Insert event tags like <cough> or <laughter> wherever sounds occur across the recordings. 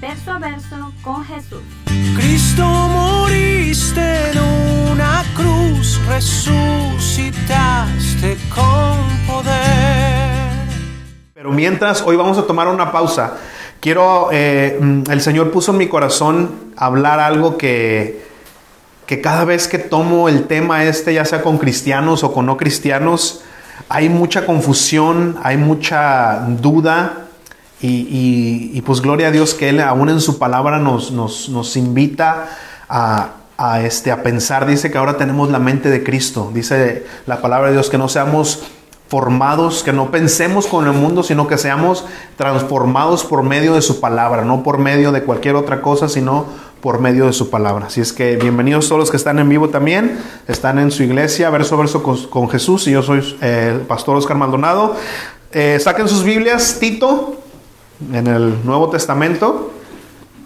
verso a verso con Jesús. Cristo moriste en una cruz, resucitaste con poder. Pero mientras, hoy vamos a tomar una pausa. Quiero, eh, mm, el Señor puso en mi corazón hablar algo que, que cada vez que tomo el tema este, ya sea con cristianos o con no cristianos, hay mucha confusión, hay mucha duda. Y, y, pues gloria a Dios que Él aún en su palabra nos, nos, nos invita a, a, este, a pensar. Dice que ahora tenemos la mente de Cristo. Dice la palabra de Dios que no seamos formados, que no pensemos con el mundo, sino que seamos transformados por medio de su palabra, no por medio de cualquier otra cosa, sino por medio de su palabra. Así es que bienvenidos todos los que están en vivo también, están en su iglesia, verso a verso con, con Jesús, y yo soy eh, el pastor Oscar Maldonado. Eh, saquen sus Biblias, Tito, en el Nuevo Testamento.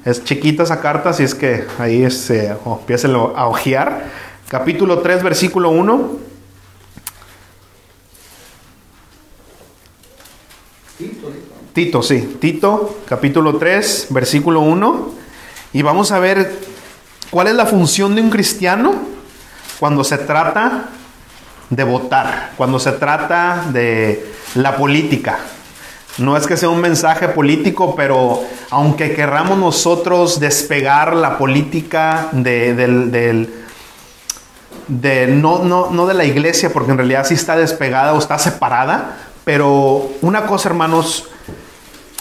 Es chiquita esa carta, así es que ahí es, eh, oh, a ojear. Capítulo 3, versículo 1. Tito, sí. Tito, capítulo 3, versículo 1. Y vamos a ver cuál es la función de un cristiano cuando se trata de votar, cuando se trata de la política. No es que sea un mensaje político, pero aunque querramos nosotros despegar la política de, de, no, no, no de la iglesia, porque en realidad sí está despegada o está separada, pero una cosa, hermanos,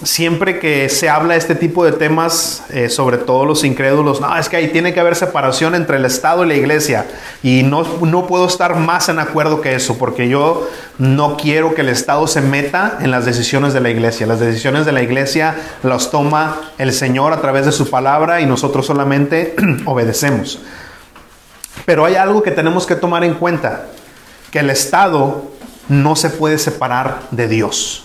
siempre que se habla este tipo de temas, eh, sobre todo los incrédulos, no, es que ahí tiene que haber separación entre el Estado y la iglesia. Y no, no puedo estar más en acuerdo que eso, porque yo no quiero que el Estado se meta en las decisiones de la iglesia. Las decisiones de la iglesia las toma el Señor a través de su palabra y nosotros solamente <clears throat> obedecemos. Pero hay algo que tenemos que tomar en cuenta, que el Estado no se puede separar de Dios.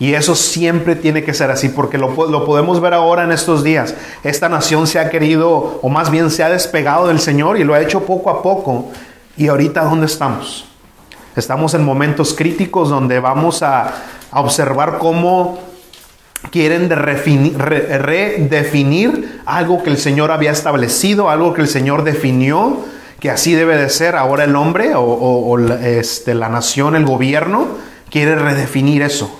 Y eso siempre tiene que ser así, porque lo, podemos ver ahora en estos días. Esta nación se ha querido, o más bien se ha despegado del Señor y lo ha hecho poco a poco. ¿Y ahorita dónde estamos? Estamos en momentos críticos donde vamos a, observar cómo quieren de redefinir, re, redefinir algo que el Señor había establecido, algo que el Señor definió, que así debe de ser. Ahora el hombre o, o, o este, la nación, el gobierno, quiere redefinir eso.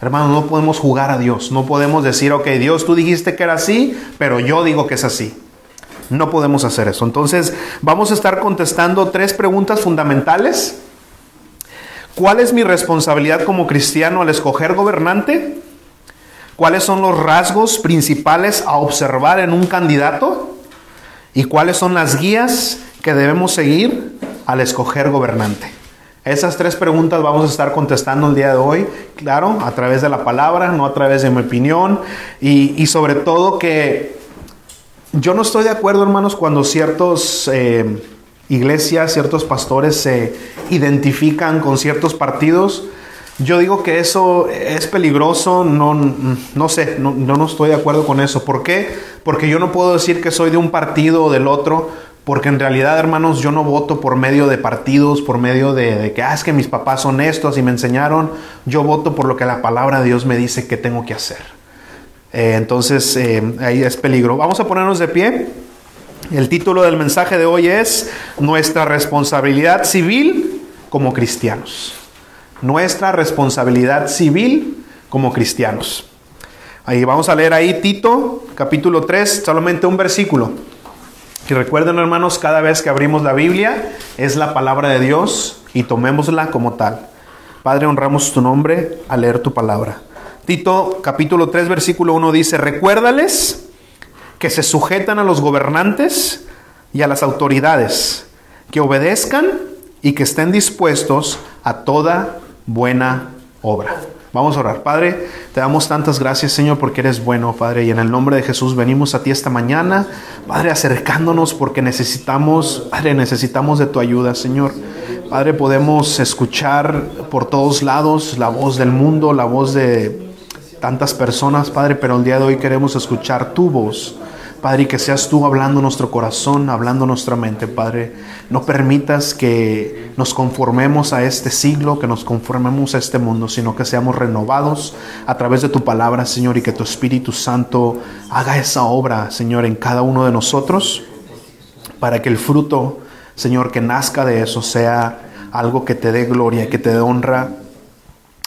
Hermano, no podemos jugar a Dios. No podemos decir, ok, Dios, tú dijiste que era así, pero yo digo que es así. No podemos hacer eso. Entonces, vamos a estar contestando tres preguntas fundamentales. ¿Cuál es mi responsabilidad como cristiano al escoger gobernante? ¿Cuáles son los rasgos principales a observar en un candidato? ¿Y cuáles son las guías que debemos seguir al escoger gobernante? Esas tres preguntas vamos a estar contestando el día de hoy, claro, a través de la palabra, no a través de mi opinión, y, y sobre todo que yo no estoy de acuerdo, hermanos, cuando ciertos eh, iglesias, ciertos pastores se identifican con ciertos partidos. Yo digo que eso es peligroso, no, no sé, no, no estoy de acuerdo con eso. ¿Por qué? Porque yo no puedo decir que soy de un partido o del otro, porque en realidad, hermanos, yo no voto por medio de partidos, por medio de, de, que, ah, es que mis papás son estos y me enseñaron. Yo voto por lo que la palabra de Dios me dice que tengo que hacer. Eh, entonces, eh, ahí es peligro. Vamos a ponernos de pie. El título del mensaje de hoy es Nuestra responsabilidad civil como cristianos. Nuestra responsabilidad civil como cristianos. Ahí vamos a leer ahí Tito, capítulo 3, solamente un versículo. Y recuerden hermanos, cada vez que abrimos la Biblia es la palabra de Dios y tomémosla como tal. Padre, honramos tu nombre al leer tu palabra. Tito capítulo 3 versículo 1 dice, recuérdales que se sujetan a los gobernantes y a las autoridades, que obedezcan y que estén dispuestos a toda buena obra. Vamos a orar. Padre, te damos tantas gracias, Señor, porque eres bueno, Padre. Y en el nombre de Jesús venimos a ti esta mañana, Padre, acercándonos porque necesitamos, Padre, necesitamos de tu ayuda, Señor. Padre, podemos escuchar por todos lados la voz del mundo, la voz de tantas personas, Padre, pero el día de hoy queremos escuchar tu voz. Padre, y que seas tú hablando nuestro corazón, hablando nuestra mente, Padre. No permitas que nos conformemos a este siglo, que nos conformemos a este mundo, sino que seamos renovados a través de tu palabra, Señor, y que tu Espíritu Santo haga esa obra, Señor, en cada uno de nosotros, para que el fruto, Señor, que nazca de eso sea algo que te dé gloria, que te dé honra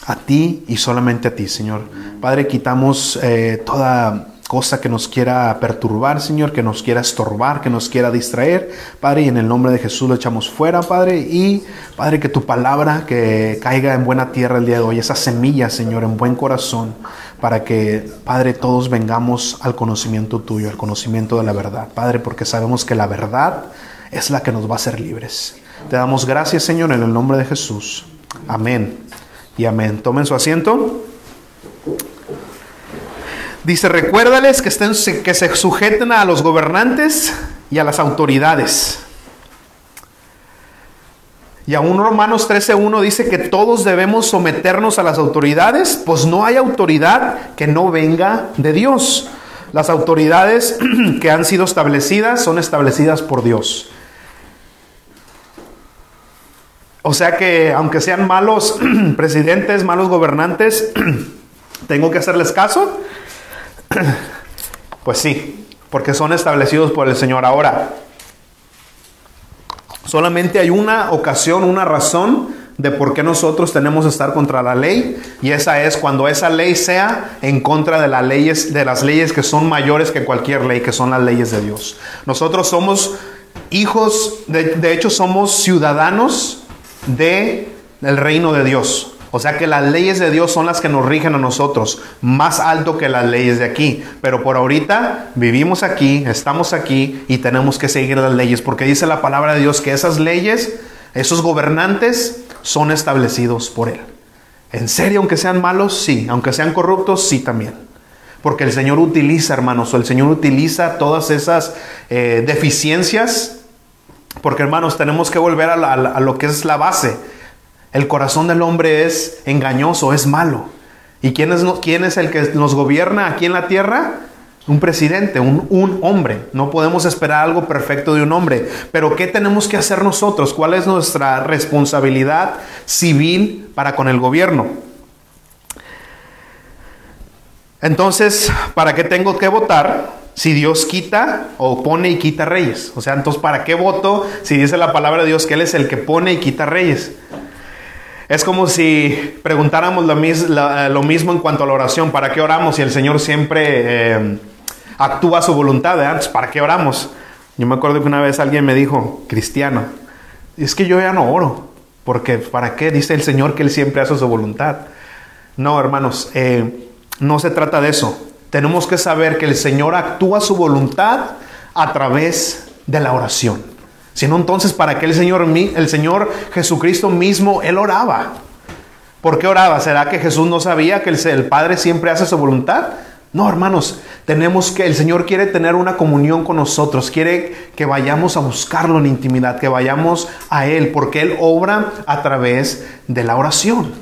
a ti y solamente a ti, Señor. Padre, quitamos eh, toda cosa que nos quiera perturbar, Señor, que nos quiera estorbar, que nos quiera distraer. Padre, y en el nombre de Jesús lo echamos fuera, Padre. Y, Padre, que tu palabra que caiga en buena tierra el día de hoy, esa semilla, Señor, en buen corazón, para que, Padre, todos vengamos al conocimiento tuyo, al conocimiento de la verdad. Padre, porque sabemos que la verdad es la que nos va a hacer libres. Te damos gracias, Señor, en el nombre de Jesús. Amén y amén. Tomen su asiento. Dice, recuérdales que, estén, que se sujeten a los gobernantes y a las autoridades. Y aún Romanos 13.1 dice que todos debemos someternos a las autoridades, pues no hay autoridad que no venga de Dios. Las autoridades <clears throat> que han sido establecidas son establecidas por Dios. O sea que aunque sean malos <clears throat> presidentes, malos gobernantes, <clears throat> tengo que hacerles caso. <coughs> Pues sí, porque son establecidos por el Señor. Ahora, solamente hay una ocasión, una razón de por qué nosotros tenemos que estar contra la ley y esa es cuando esa ley sea en contra de las leyes de las leyes que son mayores que cualquier ley, que son las leyes de Dios. Nosotros somos hijos, de, de hecho somos ciudadanos de el reino de Dios. O sea que las leyes de Dios son las que nos rigen a nosotros, más alto que las leyes de aquí. Pero por ahorita vivimos aquí, estamos aquí y tenemos que seguir las leyes, porque dice la palabra de Dios que esas leyes, esos gobernantes, son establecidos por Él. En serio, aunque sean malos, sí. Aunque sean corruptos, sí también. Porque el Señor utiliza, hermanos, o el Señor utiliza todas esas eh, deficiencias. Porque, hermanos, tenemos que volver a, lo que es la base el corazón del hombre es engañoso, es malo. ¿Y quién es, el que nos gobierna aquí en la tierra? Un presidente, un, un, hombre. No podemos esperar algo perfecto de un hombre. Pero ¿qué tenemos que hacer nosotros? ¿Cuál es nuestra responsabilidad civil para con el gobierno? Entonces, ¿para qué tengo que votar si Dios quita o pone y quita reyes? O sea, entonces, ¿para qué voto si dice la palabra de Dios que Él es el que pone y quita reyes? Es como si preguntáramos lo, mismo en cuanto a la oración. ¿Para qué oramos si el Señor siempre eh, actúa a su voluntad? antes? ¿Para qué oramos? Yo me acuerdo que una vez alguien me dijo, cristiano, es que yo ya no oro. Porque ¿para qué? Dice el Señor que Él siempre hace su voluntad. No, hermanos, eh, no se trata de eso. Tenemos que saber que el Señor actúa su voluntad a través de la oración. Sino entonces, ¿para qué el Señor, el Señor Jesucristo mismo, Él oraba? ¿Por qué oraba? ¿Será que Jesús no sabía que el, Padre siempre hace su voluntad? No, hermanos, tenemos que, el Señor quiere tener una comunión con nosotros, quiere que vayamos a buscarlo en intimidad, que vayamos a Él, porque Él obra a través de la oración.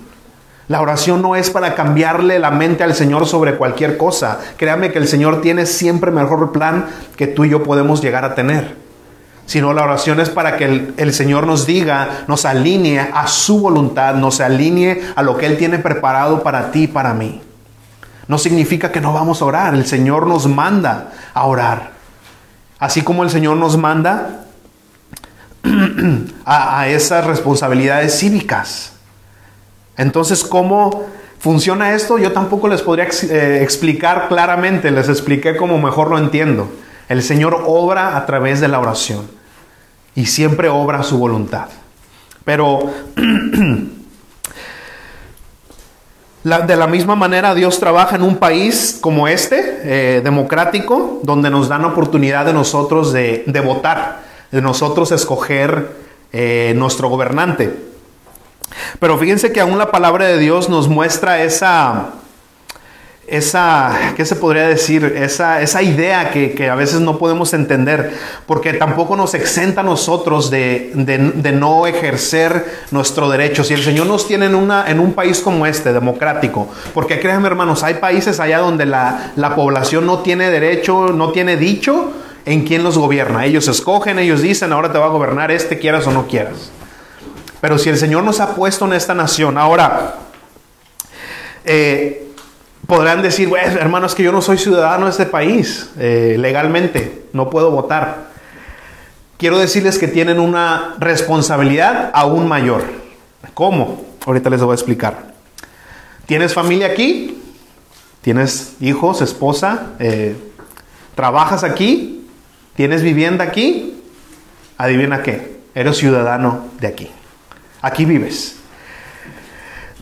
La oración no es para cambiarle la mente al Señor sobre cualquier cosa. Créame que el Señor tiene siempre mejor plan que tú y yo podemos llegar a tener sino la oración es para que el, Señor nos diga, nos alinee a su voluntad, nos alinee a lo que Él tiene preparado para ti y para mí. No significa que no vamos a orar, el Señor nos manda a orar. Así como el Señor nos manda <clears throat> a, a esas responsabilidades cívicas. Entonces, ¿cómo funciona esto? Yo tampoco les podría eh, explicar claramente, les expliqué como mejor lo entiendo. El Señor obra a través de la oración y siempre obra su voluntad. Pero <clears throat> de la misma manera Dios trabaja en un país como este, eh, democrático, donde nos dan oportunidad de nosotros de, votar, de nosotros escoger eh, nuestro gobernante. Pero fíjense que aún la palabra de Dios nos muestra esa, esa, ¿qué se podría decir? Esa, esa idea que, que, a veces no podemos entender, porque tampoco nos exenta a nosotros de, de, no ejercer nuestro derecho. Si el Señor nos tiene en, una, en un país como este, democrático, porque créanme hermanos, hay países allá donde la, la población no tiene derecho, no tiene dicho en quién los gobierna. Ellos escogen, ellos dicen, ahora te va a gobernar este, quieras o no quieras. Pero si el Señor nos ha puesto en esta nación, ahora, eh, podrán decir, bueno, hermanos, que yo no soy ciudadano de este país eh, legalmente, no puedo votar. Quiero decirles que tienen una responsabilidad aún mayor. ¿Cómo? Ahorita les voy a explicar. ¿Tienes familia aquí? ¿Tienes hijos, esposa? Eh, ¿Trabajas aquí? ¿Tienes vivienda aquí? Adivina qué, eres ciudadano de aquí. Aquí vives.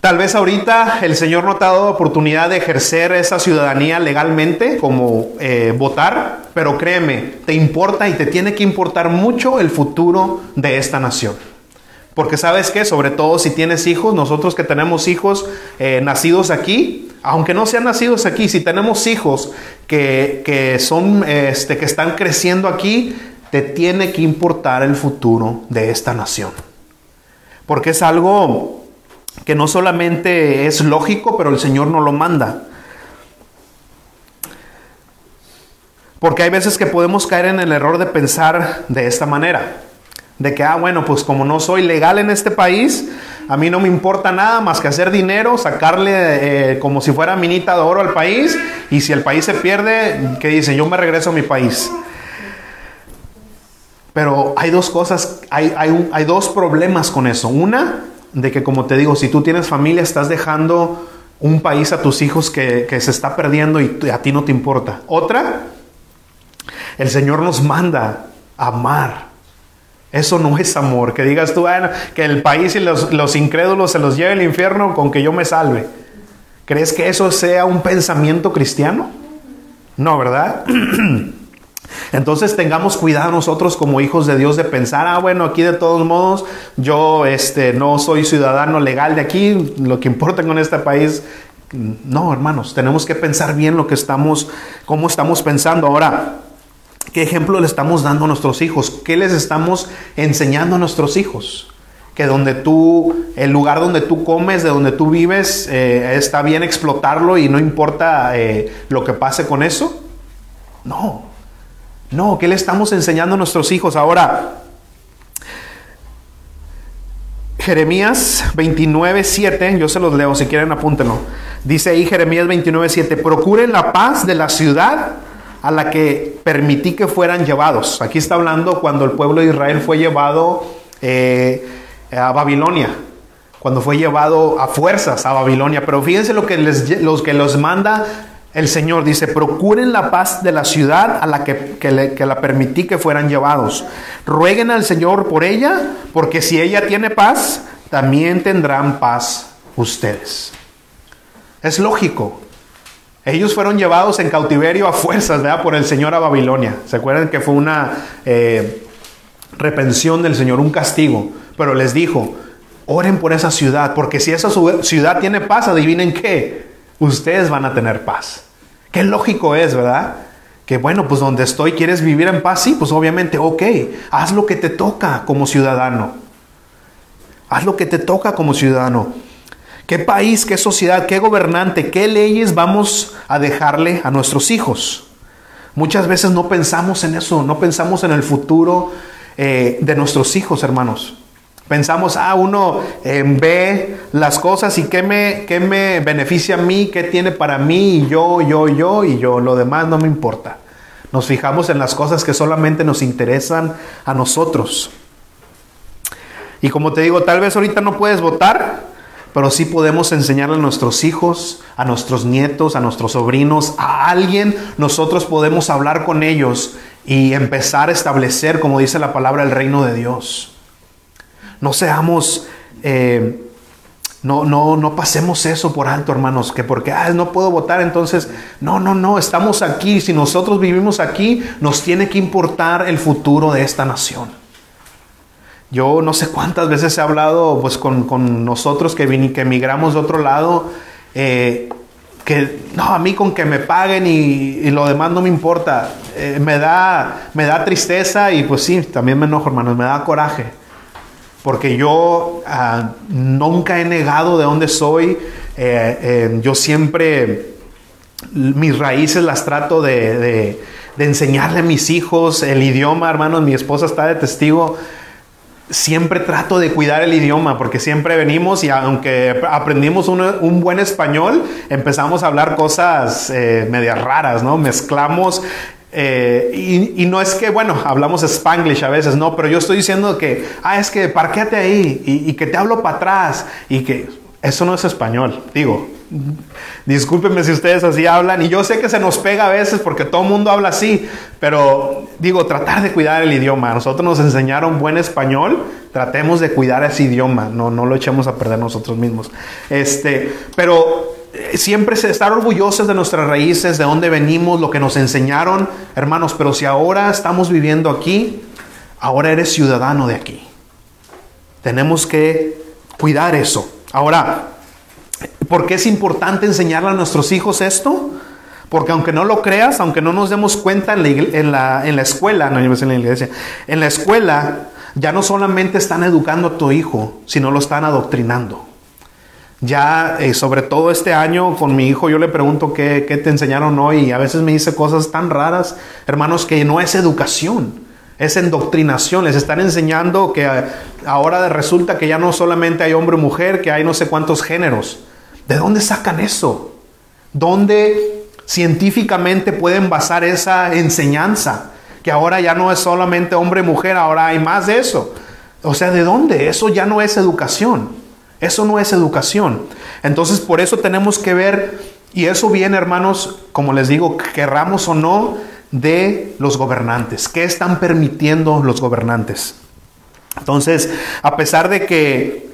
Tal vez ahorita el Señor no te ha dado oportunidad de ejercer esa ciudadanía legalmente, como eh, votar, pero créeme, te importa y te tiene que importar mucho el futuro de esta nación. Porque sabes que, sobre todo si tienes hijos, nosotros que tenemos hijos eh, nacidos aquí, aunque no sean nacidos aquí, si tenemos hijos que, que son, este, que están creciendo aquí, te tiene que importar el futuro de esta nación porque es algo que no solamente es lógico, pero el Señor no lo manda. Porque hay veces que podemos caer en el error de pensar de esta manera. De que, ah, bueno, pues como no soy legal en este país, a mí no me importa nada más que hacer dinero, sacarle eh, como si fuera minita de oro al país, y si el país se pierde, ¿qué dice? Yo me regreso a mi país. Pero hay dos cosas, hay, hay, dos problemas con eso. Una, de que como te digo, si tú tienes familia, estás dejando un país a tus hijos que, se está perdiendo y a ti no te importa. Otra, el Señor nos manda amar. Eso no es amor. Que digas tú, bueno, que el país y los, los incrédulos se los lleve al infierno con que yo me salve. ¿Crees que eso sea un pensamiento cristiano? No, ¿verdad? <clears throat> Entonces tengamos cuidado nosotros como hijos de Dios de pensar, ah, bueno, aquí de todos modos yo este, no soy ciudadano legal de aquí, lo que importa con este país. No, hermanos, tenemos que pensar bien lo que estamos, cómo estamos pensando. Ahora, ¿qué ejemplo le estamos dando a nuestros hijos? ¿Qué les estamos enseñando a nuestros hijos? que donde tú, el lugar donde tú comes, de donde tú vives, eh, está bien explotarlo y no importa eh, lo que pase con eso. No, no, ¿qué le estamos enseñando a nuestros hijos ahora? Jeremías 29, 7, yo se los leo, si quieren apúntenlo. Dice ahí Jeremías 29, 7, procuren la paz de la ciudad a la que permití que fueran llevados. Aquí está hablando cuando el pueblo de Israel fue llevado eh, a Babilonia, cuando fue llevado a fuerzas a Babilonia. Pero fíjense lo que, les, los que los manda el Señor dice, procuren la paz de la ciudad a la que, que, la permití que fueran llevados. Rueguen al Señor por ella, porque si ella tiene paz, también tendrán paz ustedes. Es lógico. Ellos fueron llevados en cautiverio a fuerzas, ¿verdad? Por el Señor a Babilonia. ¿Se acuerdan que fue una eh, repensión del Señor, un castigo? Pero les dijo, oren por esa ciudad, porque si esa ciudad tiene paz, adivinen qué, ustedes van a tener paz. Qué lógico es, ¿verdad? Que bueno, pues donde estoy, ¿quieres vivir en paz? Sí, pues obviamente, ok, haz lo que te toca como ciudadano. Haz lo que te toca como ciudadano. ¿Qué país, qué sociedad, qué gobernante, qué leyes vamos a dejarle a nuestros hijos? Muchas veces no pensamos en eso, no pensamos en el futuro eh, de nuestros hijos, hermanos. Pensamos, ah, uno eh, ve las cosas y qué me, qué me beneficia a mí, qué tiene para mí, y yo, yo, yo, y yo, lo demás no me importa. Nos fijamos en las cosas que solamente nos interesan a nosotros. Y como te digo, tal vez ahorita no puedes votar, pero sí podemos enseñarle a nuestros hijos, a nuestros nietos, a nuestros sobrinos, a alguien, nosotros podemos hablar con ellos y empezar a establecer, como dice la palabra, el reino de Dios. No seamos, eh, no, no, no pasemos eso por alto, hermanos, que porque ah, no puedo votar, entonces, no, no, no, estamos aquí. Si nosotros vivimos aquí, nos tiene que importar el futuro de esta nación. Yo no sé cuántas veces he hablado pues, con, con nosotros que, vin- que emigramos de otro lado, eh, que no, a mí con que me paguen y, lo demás no me importa. Eh, me, da, me da tristeza y pues sí, también me enojo, hermanos, me da coraje. Porque yo ah, nunca he negado de dónde soy. Eh, eh, yo siempre mis raíces las trato de, enseñarle a mis hijos el idioma, hermanos. Mi esposa está de testigo. Siempre trato de cuidar el idioma porque siempre venimos y aunque aprendimos un, un buen español, empezamos a hablar cosas eh, medias raras, ¿no? Mezclamos. Eh, y, no es que, bueno, hablamos spanglish a veces, no, pero yo estoy diciendo que, ah, es que parquéate ahí y, que te hablo para atrás y que eso no es español, digo. Discúlpenme si ustedes así hablan y yo sé que se nos pega a veces porque todo mundo habla así, pero digo, tratar de cuidar el idioma. Nosotros nos enseñaron buen español, tratemos de cuidar ese idioma, no, no lo echemos a perder nosotros mismos. Este, pero siempre se- estar orgullosos de nuestras raíces, de dónde venimos, lo que nos enseñaron, hermanos, pero si ahora estamos viviendo aquí, ahora eres ciudadano de aquí. Tenemos que cuidar eso. Ahora, ¿por qué es importante enseñarle a nuestros hijos esto? Porque aunque no lo creas, aunque no nos demos cuenta en la, en la, en la escuela, no en la iglesia, en la escuela ya no solamente están educando a tu hijo, sino lo están adoctrinando. Ya, eh, sobre todo este año, con mi hijo yo le pregunto qué, qué te enseñaron hoy y a veces me dice cosas tan raras, hermanos, que no es educación, es endoctrinación. Les están enseñando que eh, ahora resulta que ya no solamente hay hombre y mujer, que hay no sé cuántos géneros. ¿De dónde sacan eso? ¿Dónde científicamente pueden basar esa enseñanza? Que ahora ya no es solamente hombre y mujer, ahora hay más de eso. O sea, ¿de dónde? Eso ya no es educación. Eso no es educación. Entonces, por eso tenemos que ver, y eso viene, hermanos, como les digo, querramos o no, de los gobernantes. ¿Qué están permitiendo los gobernantes? Entonces, a pesar de que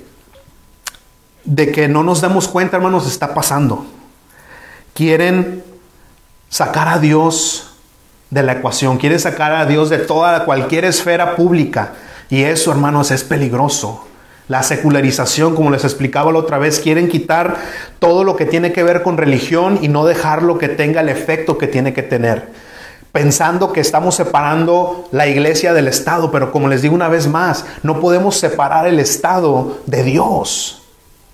de que no nos damos cuenta, hermanos, está pasando. Quieren sacar a Dios de la ecuación, quieren sacar a Dios de toda cualquier esfera pública. Y eso, hermanos, es peligroso. La secularización, como les explicaba la otra vez, quieren quitar todo lo que tiene que ver con religión y no dejarlo que tenga el efecto que tiene que tener. Pensando que estamos separando la iglesia del Estado, pero como les digo una vez más, no podemos separar el Estado de Dios.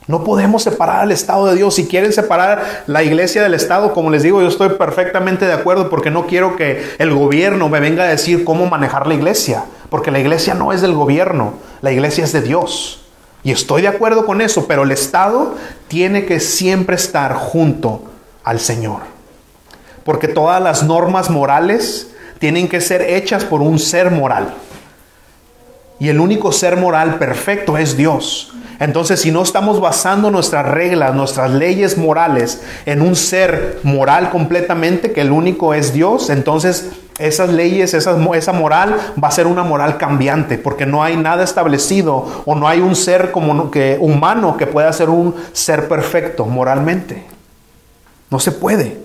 No podemos separar al Estado de Dios. Si quieren separar la iglesia del Estado, como les digo, yo estoy perfectamente de acuerdo porque no quiero que el gobierno me venga a decir cómo manejar la iglesia. Porque la iglesia no es del gobierno, la iglesia es de Dios. Y estoy de acuerdo con eso, pero el Estado tiene que siempre estar junto al Señor. Porque todas las normas morales tienen que ser hechas por un ser moral. Y el único ser moral perfecto es Dios. Entonces, si no estamos basando nuestras reglas, nuestras leyes morales en un ser moral completamente, que el único es Dios, entonces esas leyes, esa moral va a ser una moral cambiante, porque no hay nada establecido o no hay un ser como que, humano que pueda ser un ser perfecto moralmente. No se puede.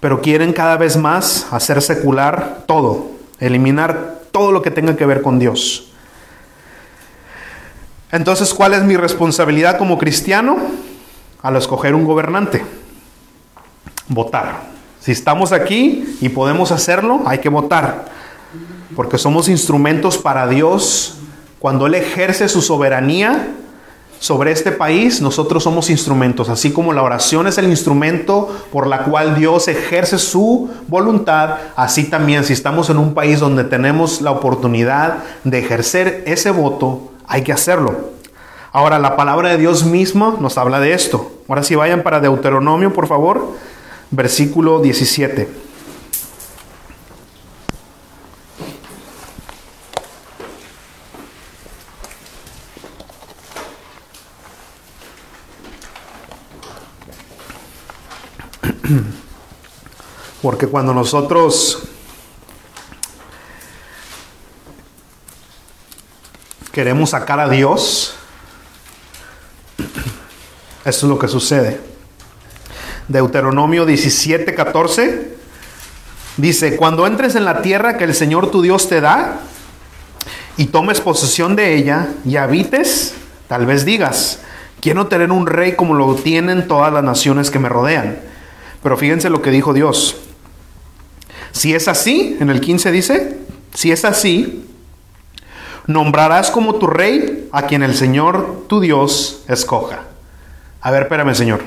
Pero quieren cada vez más hacer secular todo, eliminar todo lo que tenga que ver con Dios. Entonces, ¿cuál es mi responsabilidad como cristiano? Al escoger un gobernante. Votar. Si estamos aquí y podemos hacerlo, hay que votar. Porque somos instrumentos para Dios. Cuando Él ejerce su soberanía sobre este país, nosotros somos instrumentos. Así como la oración es el instrumento por la cual Dios ejerce su voluntad, así también si estamos en un país donde tenemos la oportunidad de ejercer ese voto, hay que hacerlo. Ahora, la palabra de Dios misma nos habla de esto. Ahora sí vayan para Deuteronomio, por favor, versículo 17. <clears throat> Porque cuando nosotros queremos sacar a Dios, <clears throat> eso es lo que sucede. Deuteronomio 17, 14 dice, cuando entres en la tierra que el Señor tu Dios te da, y tomes posesión de ella y habites, tal vez digas, quiero tener un rey como lo tienen todas las naciones que me rodean. Pero fíjense lo que dijo Dios. Si es así, en el 15 dice, si es así, nombrarás como tu rey a quien el Señor tu Dios escoja. A ver, espérame, Señor.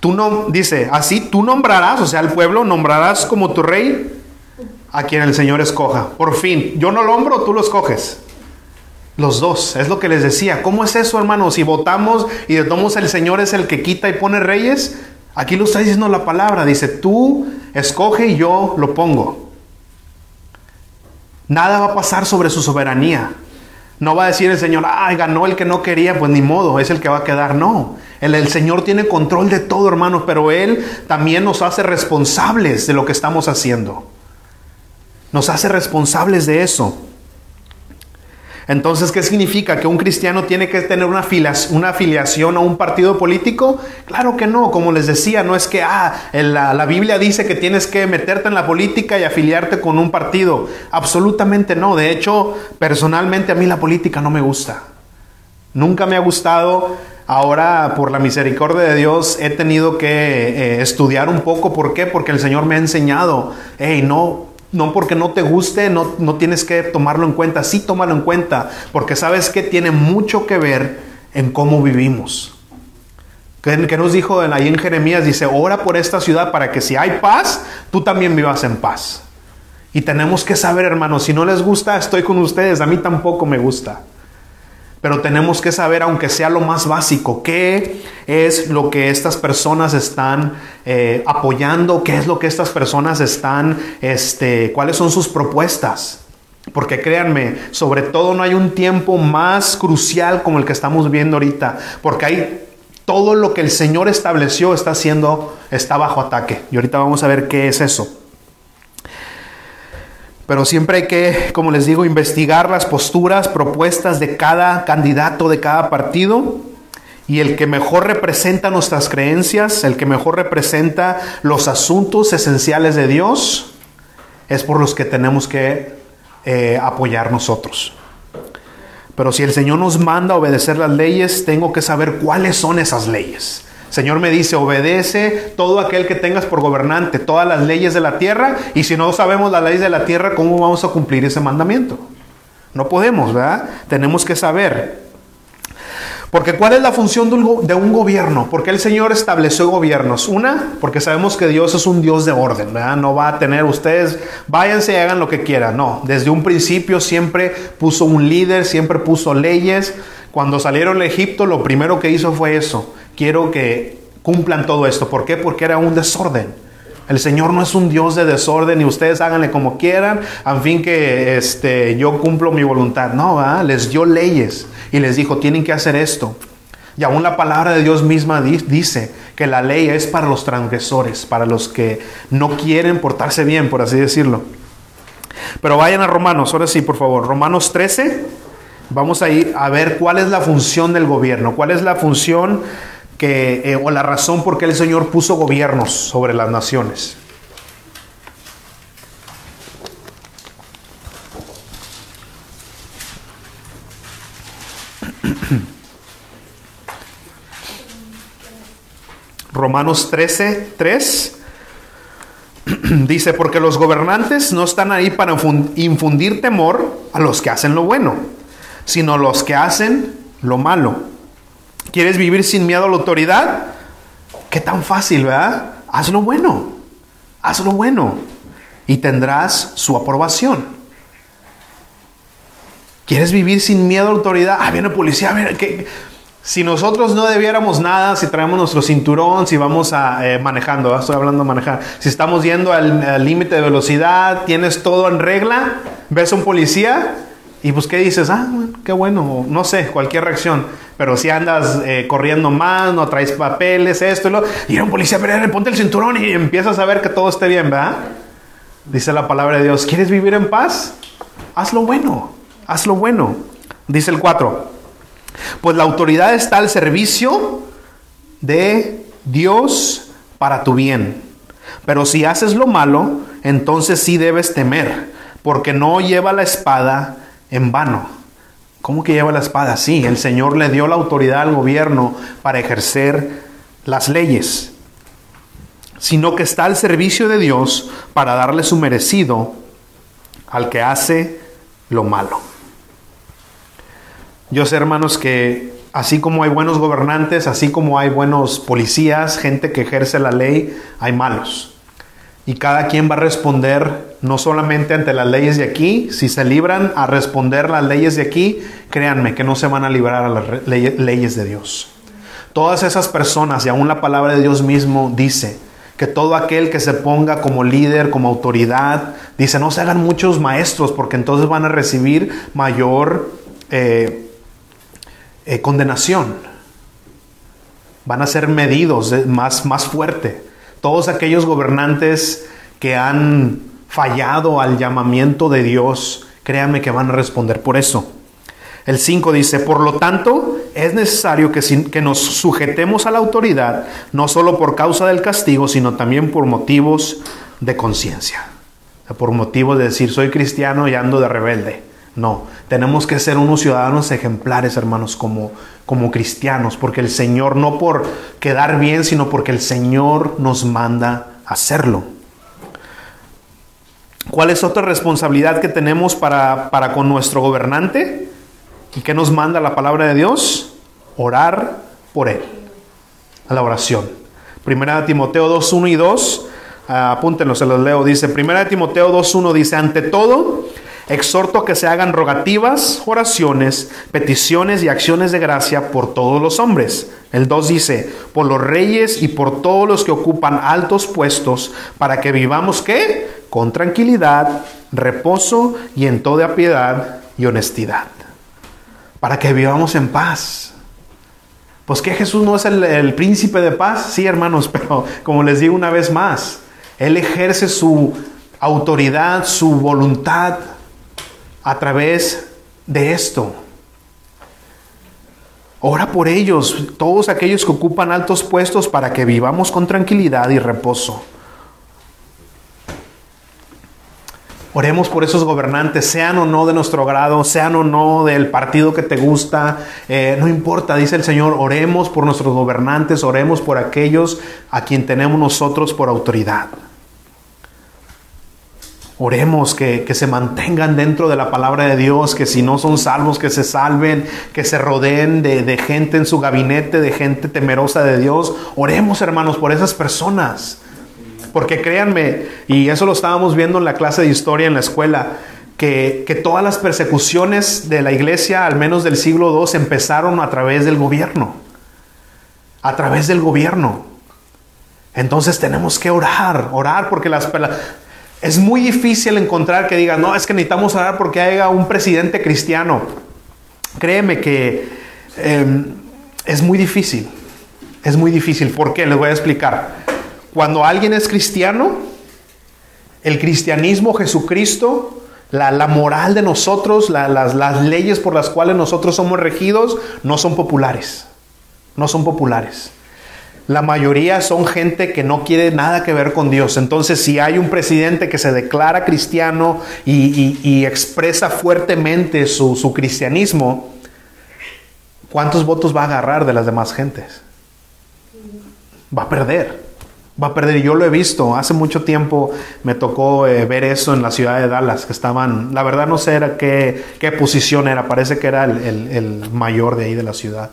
Tú no, dice, así tú nombrarás, o sea, el pueblo nombrarás como tu rey a quien el Señor escoja. Por fin, yo no lo hombro, tú lo escoges. Los dos, es lo que les decía. ¿Cómo es eso, hermano? Si votamos y de todos el Señor es el que quita y pone reyes, aquí lo está diciendo la palabra. Dice, tú escoge y yo lo pongo. Nada va a pasar sobre su soberanía. No va a decir el Señor, ay, ganó el que no quería, pues ni modo, es el que va a quedar. No, el, el, Señor tiene control de todo, hermano, pero Él también nos hace responsables de lo que estamos haciendo. Nos hace responsables de eso. Entonces, ¿qué significa? ¿Que un cristiano tiene que tener una, una afiliación a un partido político? Claro que no, como les decía, no es que, ah, la, Biblia dice que tienes que meterte en la política y afiliarte con un partido. Absolutamente no. De hecho, personalmente a mí la política no me gusta. Nunca me ha gustado. Ahora, por la misericordia de Dios, he tenido que eh, estudiar un poco. ¿Por qué? Porque el Señor me ha enseñado, hey, no, no porque no te guste, no, no, tienes que tomarlo en cuenta. Sí, tómalo en cuenta, porque sabes que tiene mucho que ver en cómo vivimos. Que, que nos dijo ahí en Jeremías, dice, ora por esta ciudad para que si hay paz, tú también vivas en paz. Y tenemos que saber, hermanos, si no les gusta, estoy con ustedes, a mí tampoco me gusta. Pero tenemos que saber, aunque sea lo más básico, qué es lo que estas personas están eh, apoyando, qué es lo que estas personas están, este, cuáles son sus propuestas. Porque créanme, sobre todo no hay un tiempo más crucial como el que estamos viendo ahorita, porque hay todo lo que el Señor estableció está siendo, está bajo ataque. Y ahorita vamos a ver qué es eso. Pero siempre hay que, como les digo, investigar las posturas, propuestas de cada candidato, de cada partido. Y el que mejor representa nuestras creencias, el que mejor representa los asuntos esenciales de Dios, es por los que tenemos que eh, apoyar nosotros. Pero si el Señor nos manda obedecer las leyes, tengo que saber cuáles son esas leyes. Señor me dice, obedece todo aquel que tengas por gobernante, todas las leyes de la tierra, y si no sabemos las leyes de la tierra, ¿cómo vamos a cumplir ese mandamiento? No podemos, ¿verdad? Tenemos que saber. Porque ¿cuál es la función de un, de un, gobierno? Porque el Señor estableció gobiernos. Una, porque sabemos que Dios es un Dios de orden, ¿verdad? No va a tener ustedes, váyanse y hagan lo que quieran. No, desde un principio siempre puso un líder, siempre puso leyes. Cuando salieron de Egipto, lo primero que hizo fue eso quiero que cumplan todo esto. ¿Por qué? Porque era un desorden. El Señor no es un Dios de desorden y ustedes háganle como quieran, a fin que este, yo cumplo mi voluntad. No, les dio leyes y les dijo, tienen que hacer esto. Y aún la palabra de Dios misma dice que la ley es para los transgresores, para los que no quieren portarse bien, por así decirlo. Pero vayan a Romanos, ahora sí, por favor. Romanos 13, vamos a ir a ver cuál es la función del gobierno, cuál es la función que, eh, o la razón por qué el Señor puso gobiernos sobre las naciones. <clears throat> Romanos 13, 3 <clears throat> dice, porque los gobernantes no están ahí para infundir temor a los que hacen lo bueno, sino los que hacen lo malo. ¿Quieres vivir sin miedo a la autoridad? Qué tan fácil, ¿verdad? Hazlo bueno. Hazlo bueno. Y tendrás su aprobación. ¿Quieres vivir sin miedo a la autoridad? Ah, viene policía. A ver, ¿qué? Si nosotros no debiéramos nada, si traemos nuestro cinturón, si vamos a, eh, manejando, estoy hablando de manejar, si estamos yendo al límite de velocidad, tienes todo en regla, ves a un policía y pues qué dices, ah, qué bueno, no sé, cualquier reacción. Pero si andas eh, corriendo más, no traes papeles, esto y lo. Y era un policía, pero ponte el cinturón y empiezas a ver que todo esté bien, ¿verdad? Dice la palabra de Dios: ¿Quieres vivir en paz? Haz lo bueno, haz lo bueno. Dice el 4. Pues la autoridad está al servicio de Dios para tu bien. Pero si haces lo malo, entonces sí debes temer porque no lleva la espada en vano. ¿Cómo que lleva la espada? Sí, el Señor le dio la autoridad al gobierno para ejercer las leyes, sino que está al servicio de Dios para darle su merecido al que hace lo malo. Yo sé, hermanos, que así como hay buenos gobernantes, así como hay buenos policías, gente que ejerce la ley, hay malos. Y cada quien va a responder no solamente ante las leyes de aquí, si se libran a responder las leyes de aquí, créanme que no se van a librar a las leyes de Dios. Todas esas personas, y aún la palabra de Dios mismo dice, que todo aquel que se ponga como líder, como autoridad, dice, no se hagan muchos maestros, porque entonces van a recibir mayor eh, eh, condenación. Van a ser medidos más, más fuerte. Todos aquellos gobernantes que han fallado al llamamiento de Dios, créanme que van a responder por eso. El 5 dice, por lo tanto, es necesario que, nos sujetemos a la autoridad, no solo por causa del castigo, sino también por motivos de conciencia. por motivos de decir, soy cristiano y ando de rebelde. No, tenemos que ser unos ciudadanos ejemplares, hermanos, como, como cristianos, porque el Señor, no por quedar bien, sino porque el Señor nos manda hacerlo. ¿Cuál es otra responsabilidad que tenemos para, para con nuestro gobernante? ¿Y qué nos manda la palabra de Dios? Orar por él. A la oración. Primera de Timoteo 2, 1 y 2. apúntenlo, se los leo. Dice, Primera de Timoteo 2, 1 dice, ante todo, exhorto a que se hagan rogativas, oraciones, peticiones y acciones de gracia por todos los hombres. El 2 dice, por los reyes y por todos los que ocupan altos puestos, para que vivamos, ¿qué? Con tranquilidad, reposo y en toda piedad y honestidad para que vivamos en paz. Pues que Jesús no es el, príncipe de paz, sí hermanos, <laughs> pero como les digo una vez más, Él ejerce su autoridad, su voluntad a través de esto. Ora por ellos, todos aquellos que ocupan altos puestos, para que vivamos con tranquilidad y reposo. Oremos por esos gobernantes, sean o no de nuestro grado, sean o no del partido que te gusta, eh, no importa, dice el Señor, oremos por nuestros gobernantes, oremos por aquellos a quien tenemos nosotros por autoridad. Oremos que, se mantengan dentro de la palabra de Dios, que si no son salvos, que se salven, que se rodeen de, de gente en su gabinete, de gente temerosa de Dios. Oremos, hermanos, por esas personas. Porque créanme, y eso lo estábamos viendo en la clase de historia en la escuela, que, todas las persecuciones de la iglesia, al menos del siglo II, empezaron a través del gobierno. A través del gobierno. Entonces tenemos que orar, orar porque las... Es muy difícil encontrar que digan, no, es que necesitamos orar porque haya un presidente cristiano. Créeme que em, es muy difícil. Es muy difícil. ¿Por qué? Les voy a explicar. Cuando alguien es cristiano, el cristianismo, Jesucristo, la, moral de nosotros, las, las leyes por las cuales nosotros somos regidos, no son populares. No son populares. La mayoría son gente que no quiere nada que ver con Dios. Entonces, si hay un presidente que se declara cristiano y, expresa fuertemente su, cristianismo, ¿cuántos votos va a agarrar de las demás gentes? Va a perder va a perder. Y yo lo he visto. Hace mucho tiempo me tocó eh, ver eso en la ciudad de Dallas, que estaban, la verdad no sé era qué, qué posición era, parece que era el, mayor de ahí de la ciudad.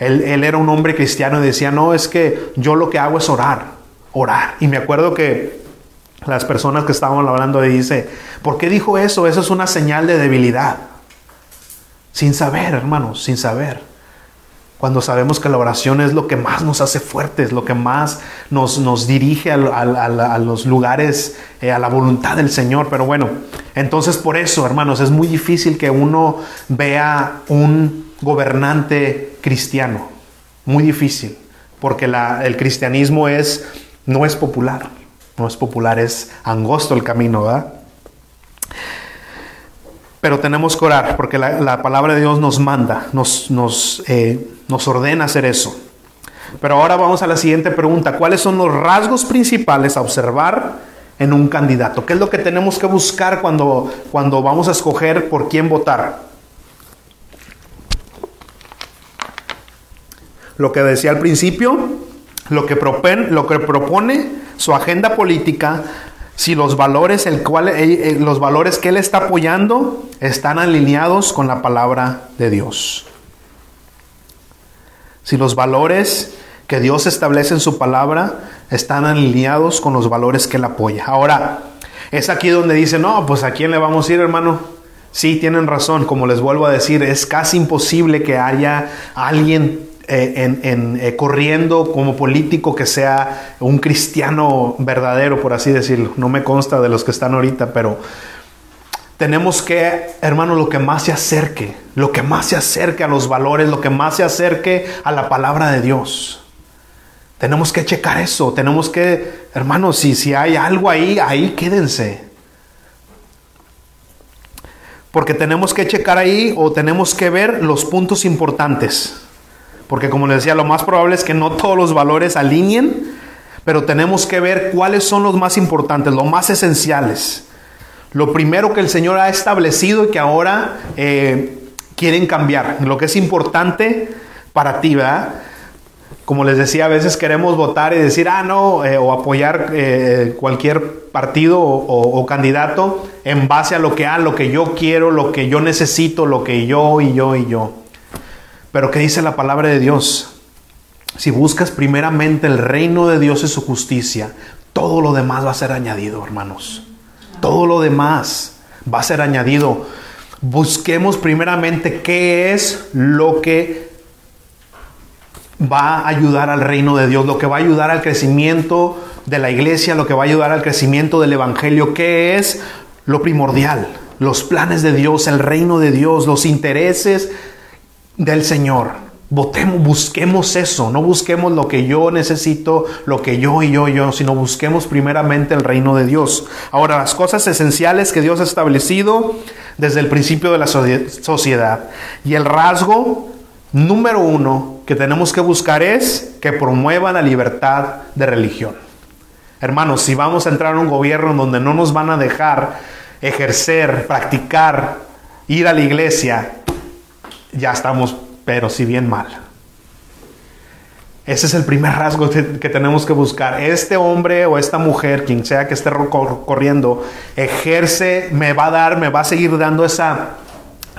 Él, era un hombre cristiano y decía, no, es que yo lo que hago es orar, orar. Y me acuerdo que las personas que estaban hablando dice, ¿por qué dijo eso? Eso es una señal de debilidad. Sin saber, hermanos, sin saber cuando sabemos que la oración es lo que más nos hace fuertes, lo que más nos, nos dirige a, los lugares, eh, a la voluntad del Señor. Pero bueno, entonces por eso, hermanos, es muy difícil que uno vea un gobernante cristiano. Muy difícil, porque el cristianismo es, no es popular, no es popular, es angosto el camino, ¿verdad? Pero tenemos que orar porque la, palabra de Dios nos manda, nos, nos, eh, nos ordena hacer eso. Pero ahora vamos a la siguiente pregunta. ¿Cuáles son los rasgos principales a observar en un candidato? ¿Qué es lo que tenemos que buscar cuando, cuando vamos a escoger por quién votar? Lo que decía al principio, lo que, propone, su agenda política, si los valores, el eh, eh, los valores que él está apoyando están alineados con la palabra de Dios. Si los valores que Dios establece en su palabra están alineados con los valores que él apoya. Ahora, es aquí donde dice, no, pues a quién le vamos a ir, hermano. Sí, tienen razón, como les vuelvo a decir, es casi imposible que haya alguien eh, en, eh, corriendo como político que sea un cristiano verdadero, por así decirlo. No me consta de los que están ahorita, pero tenemos que, hermano, lo que más se acerque, lo que más se acerque a los valores, lo que más se acerque a la palabra de Dios. Tenemos que checar eso, tenemos que, hermanos, si, si hay algo ahí, ahí quédense. Porque tenemos que checar ahí o tenemos que ver los puntos importantes. Porque como les decía, lo más probable es que no todos los valores alineen, pero tenemos que ver cuáles son los más importantes, los más esenciales. Lo primero que el Señor ha establecido y que ahora eh, quieren cambiar. Lo que es importante para ti, ¿verdad? Como les decía, a veces queremos votar y decir, ah, no, eh, o apoyar eh, cualquier partido o, candidato en base a lo que, ah, lo que yo quiero, lo que yo necesito, lo que yo y yo y yo. Pero ¿qué dice la palabra de Dios? Si buscas primeramente el reino de Dios y su justicia, todo lo demás va a ser añadido, hermanos. Todo lo demás va a ser añadido. Busquemos primeramente qué es lo que va a ayudar al reino de Dios, lo que va a ayudar al crecimiento de la iglesia, lo que va a ayudar al crecimiento del evangelio, qué es lo primordial, los planes de Dios, el reino de Dios, los intereses del Señor. Busquemos eso, no busquemos lo que yo necesito, lo que yo y yo y yo, sino busquemos primeramente el reino de Dios. Ahora, las cosas esenciales que Dios ha establecido desde el principio de la sociedad. Y el rasgo número uno que tenemos que buscar es que promueva la libertad de religión. Hermanos, si vamos a entrar a un gobierno donde no nos van a dejar ejercer, practicar, ir a la iglesia, ya estamos, pero si bien mal. Ese es el primer rasgo que tenemos que buscar. Este hombre o esta mujer, quien sea que esté corriendo, ejerce, me va a dar, me va a seguir dando esa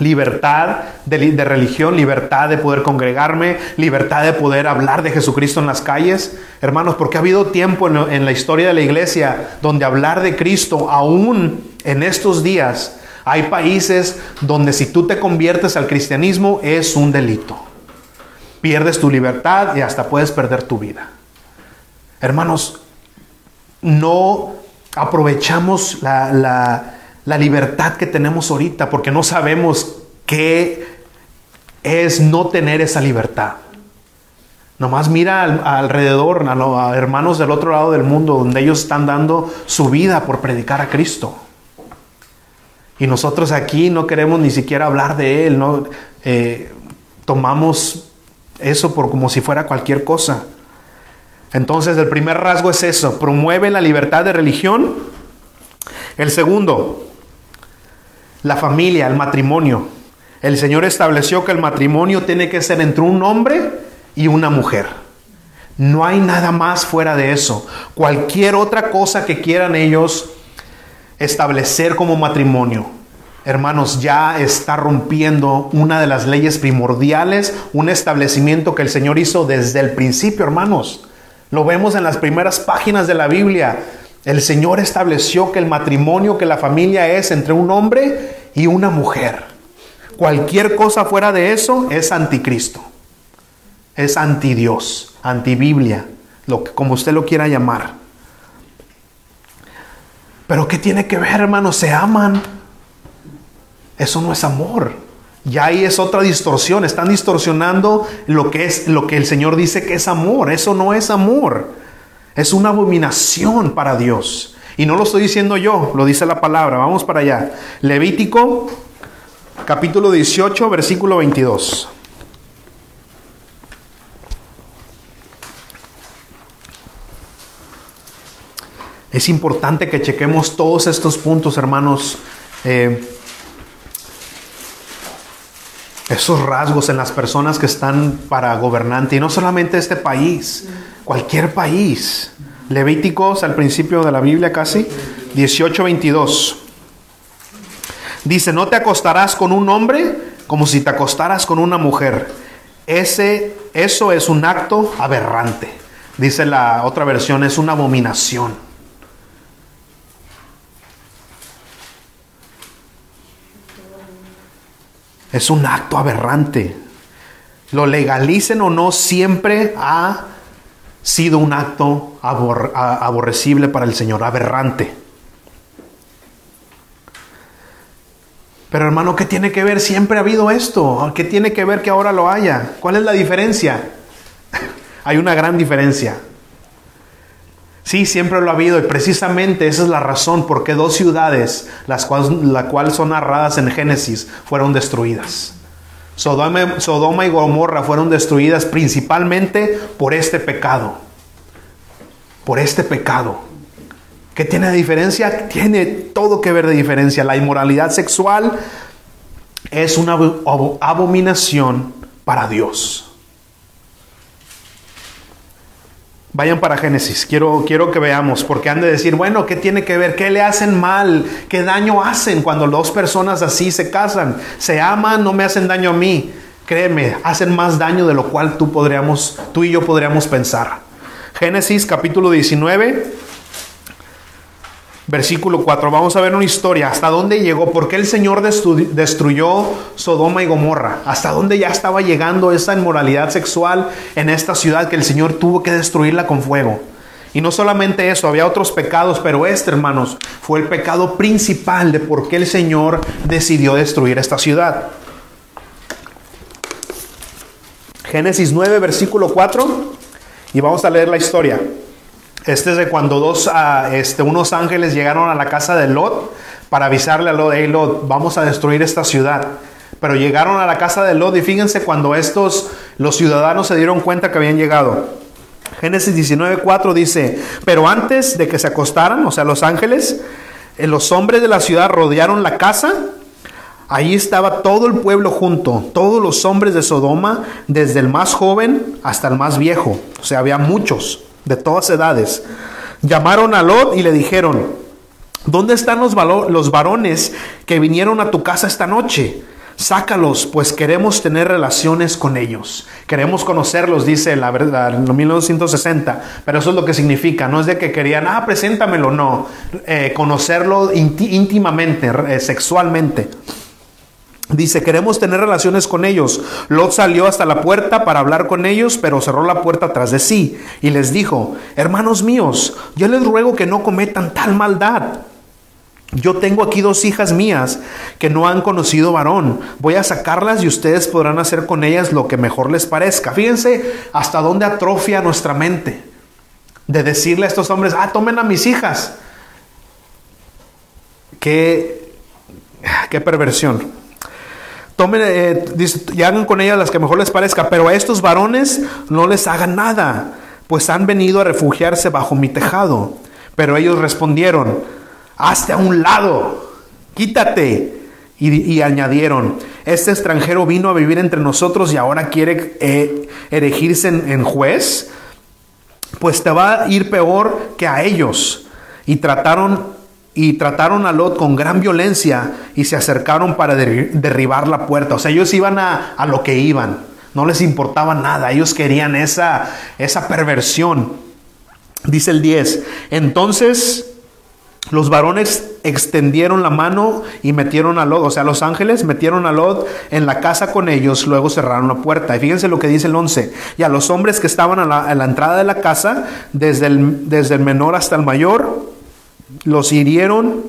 libertad de, religión, libertad de poder congregarme, libertad de poder hablar de Jesucristo en las calles. Hermanos, porque ha habido tiempo en, la historia de la iglesia donde hablar de Cristo, aún en estos días, hay países donde si tú te conviertes al cristianismo es un delito. Pierdes tu libertad y hasta puedes perder tu vida. Hermanos, no aprovechamos la, libertad que tenemos ahorita porque no sabemos qué es no tener esa libertad. Nomás mira alrededor a los hermanos del otro lado del mundo donde ellos están dando su vida por predicar a Cristo. Y nosotros aquí no queremos ni siquiera hablar de Él, no eh, tomamos eso por como si fuera cualquier cosa. Entonces el primer rasgo es eso, promueve la libertad de religión. El segundo, la familia, el matrimonio. El Señor estableció que el matrimonio tiene que ser entre un hombre y una mujer. No hay nada más fuera de eso. Cualquier otra cosa que quieran ellos establecer como matrimonio. Hermanos, ya está rompiendo una de las leyes primordiales, un establecimiento que el Señor hizo desde el principio, hermanos. Lo vemos en las primeras páginas de la Biblia. El Señor estableció que el matrimonio, que la familia es entre un hombre y una mujer. Cualquier cosa fuera de eso es anticristo. Es anti Dios, anti Biblia, lo que, como usted lo quiera llamar. Pero ¿qué tiene que ver, hermanos? Se aman. Eso no es amor. Ya ahí es otra distorsión. Están distorsionando lo que es lo que el Señor dice que es amor. Eso no es amor. Es una abominación para Dios. Y no lo estoy diciendo yo, lo dice la palabra. Vamos para allá. Levítico capítulo 18, versículo 22. Es importante que chequemos todos estos puntos, hermanos. Eh, esos rasgos en las personas que están para gobernante. Y no solamente este país, cualquier país. Levíticos al principio de la Biblia casi, 18-22. Dice, no te acostarás con un hombre como si te acostaras con una mujer. Ese, eso es un acto aberrante. Dice la otra versión, es una abominación. Es un acto aberrante. Lo legalicen o no, siempre ha sido un acto aborrecible para el Señor, aberrante. Pero hermano, ¿qué tiene que ver? Siempre ha habido esto. ¿Qué tiene que ver que ahora lo haya? ¿Cuál es la diferencia? <laughs> Hay una gran diferencia. Sí, siempre lo ha habido y precisamente esa es la razón por qué dos ciudades, las cuales, la cual son narradas en Génesis, fueron destruidas. Sodoma, Sodoma y Gomorra fueron destruidas principalmente por este pecado. Por este pecado. ¿Qué tiene de diferencia? Tiene todo que ver de diferencia. La inmoralidad sexual es una abominación para Dios. Vayan para Génesis, quiero, quiero que veamos, porque han de decir, bueno, ¿qué tiene que ver? ¿Qué le hacen mal? ¿Qué daño hacen cuando dos personas así se casan? Se aman, no me hacen daño a mí. Créeme, hacen más daño de lo cual tú, podríamos, tú y yo podríamos pensar. Génesis capítulo 19, Versículo 4, vamos a ver una historia, hasta dónde llegó, por qué el Señor destruyó Sodoma y Gomorra, hasta dónde ya estaba llegando esa inmoralidad sexual en esta ciudad que el Señor tuvo que destruirla con fuego. Y no solamente eso, había otros pecados, pero este, hermanos, fue el pecado principal de por qué el Señor decidió destruir esta ciudad. Génesis 9, versículo 4, y vamos a leer la historia. Este es de cuando dos, ah, este, unos ángeles llegaron a la casa de Lot para avisarle a Lot, hey Lot, vamos a destruir esta ciudad. Pero llegaron a la casa de Lot y fíjense cuando estos, los ciudadanos se dieron cuenta que habían llegado. Génesis 19:4 dice, pero antes de que se acostaran, o sea, los ángeles, eh, los hombres de la ciudad rodearon la casa. Ahí estaba todo el pueblo junto, todos los hombres de Sodoma, desde el más joven hasta el más viejo. O sea, había muchos de todas edades, llamaron a Lot y le dijeron, ¿dónde están los, los varones que vinieron a tu casa esta noche? Sácalos, pues queremos tener relaciones con ellos. Queremos conocerlos, dice la verdad, en 1960. Pero eso es lo que significa. No es de que querían, ah, preséntamelo, no. Eh, conocerlo íntimamente, eh, sexualmente. Dice, queremos tener relaciones con ellos. Lot salió hasta la puerta para hablar con ellos, pero cerró la puerta tras de sí y les dijo, hermanos míos, yo les ruego que no cometan tal maldad. Yo tengo aquí dos hijas mías que no han conocido varón. Voy a sacarlas y ustedes podrán hacer con ellas lo que mejor les parezca. Fíjense hasta dónde atrofia nuestra mente de decirle a estos hombres, ah, tomen a mis hijas. Qué, qué perversión eh, y hagan con ellas las que mejor les parezca, pero a estos varones no les hagan nada, pues han venido a refugiarse bajo mi tejado. Pero ellos respondieron, hazte a un lado, quítate. Y, añadieron, este extranjero vino a vivir entre nosotros y ahora quiere eh, erigirse en juez, pues te va a ir peor que a ellos. Y trataron y trataron a Lot con gran violencia y se acercaron para derribar la puerta. O sea, ellos iban a, lo que iban, no les importaba nada, ellos querían esa, esa perversión. Dice el 10, entonces los varones extendieron la mano y metieron a Lot, o sea, los ángeles metieron a Lot en la casa con ellos, luego cerraron la puerta. Y fíjense lo que dice el 11, y a los hombres que estaban a la, a entrada de la casa, desde desde el menor hasta el mayor, los hirieron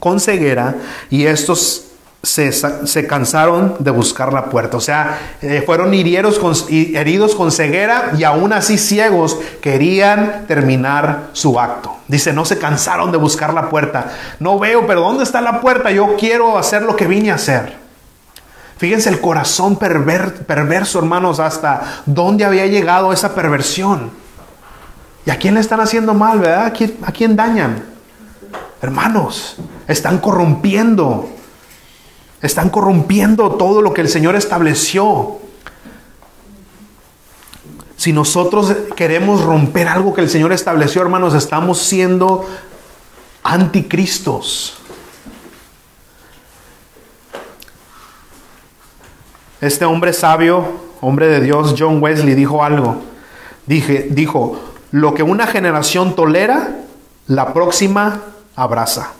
con ceguera y estos se, cansaron de buscar la puerta. O sea, eh, fueron hirieros heridos con ceguera y aún así ciegos querían terminar su acto. Dice, no se cansaron de buscar la puerta. No veo, pero ¿dónde está la puerta? Yo quiero hacer lo que vine a hacer. Fíjense el corazón perverso, hermanos, hasta dónde había llegado esa perversión. ¿Y a quién le están haciendo mal, verdad? ¿A quién, a quién dañan? Hermanos, están corrompiendo. Están corrompiendo todo lo que el Señor estableció. Si nosotros queremos romper algo que el Señor estableció, hermanos, estamos siendo anticristos. Este hombre sabio, hombre de Dios, John Wesley, dijo algo. Dije, dijo, lo que una generación tolera, la próxima abraza.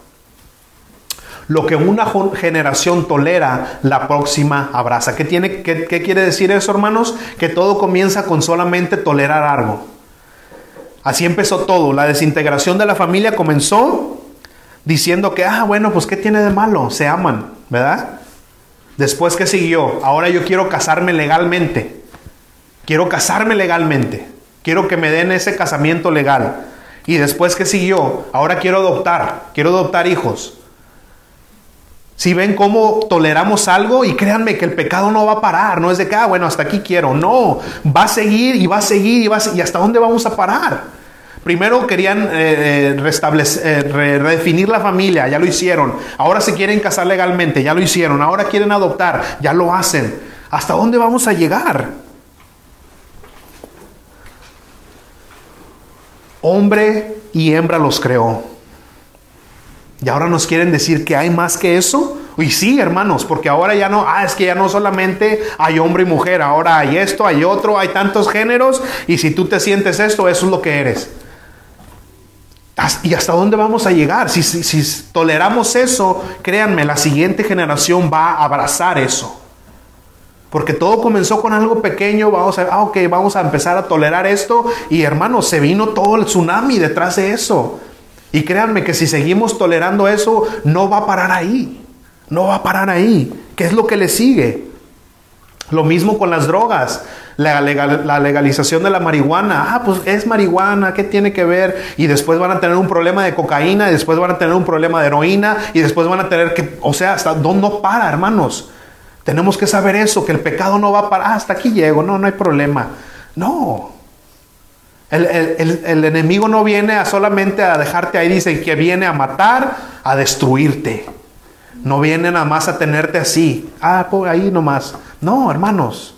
Lo que una generación tolera, la próxima abraza. ¿Qué, tiene, qué, quiere decir eso, hermanos? Que todo comienza con solamente tolerar algo. Así empezó todo. La desintegración de la familia comenzó diciendo que, ah, bueno, pues ¿qué tiene de malo? Se aman, ¿verdad? Después, ¿qué siguió? Ahora yo quiero casarme legalmente. Quiero casarme legalmente. Quiero que me den ese casamiento legal. Y después, ¿qué siguió? Ahora quiero adoptar. Quiero adoptar hijos. Si ven cómo toleramos algo y créanme que el pecado no va a parar, no es de que, ah, bueno, hasta aquí quiero, no, va a seguir y va a seguir y va a y hasta dónde vamos a parar. Primero querían eh, eh, restablecer, eh, redefinir la familia, ya lo hicieron. Ahora se quieren casar legalmente, ya lo hicieron. Ahora quieren adoptar, ya lo hacen. ¿Hasta dónde vamos a llegar? Hombre y hembra los creó. Y ahora nos quieren decir que hay más que eso. Y sí, hermanos, porque ahora ya no, ah, es que ya no solamente hay hombre y mujer, ahora hay esto, hay otro, hay tantos géneros, y si tú te sientes esto, eso es lo que eres. ¿Y hasta dónde vamos a llegar? Si, si, toleramos eso, créanme, la siguiente generación va a abrazar eso. Porque todo comenzó con algo pequeño, vamos a, ah, vamos a empezar a tolerar esto y hermanos, se vino todo el tsunami detrás de eso. Y créanme que si seguimos tolerando eso, no va a parar ahí. No va a parar ahí. ¿Qué es lo que le sigue? Lo mismo con las drogas. La, legalización de la marihuana. Ah, pues es marihuana, ¿qué tiene que ver? Y después van a tener un problema de cocaína, y después van a tener un problema de heroína, y después van a tener que, o sea, hasta dónde no para, hermanos. Tenemos que saber eso, que el pecado no va a parar. Ah, hasta aquí llego, no, no hay problema. No. El, el, enemigo no viene a solamente a dejarte ahí, dice que viene a matar, a destruirte. No viene nada más a tenerte así. Ah, pues ahí nomás. No, hermanos.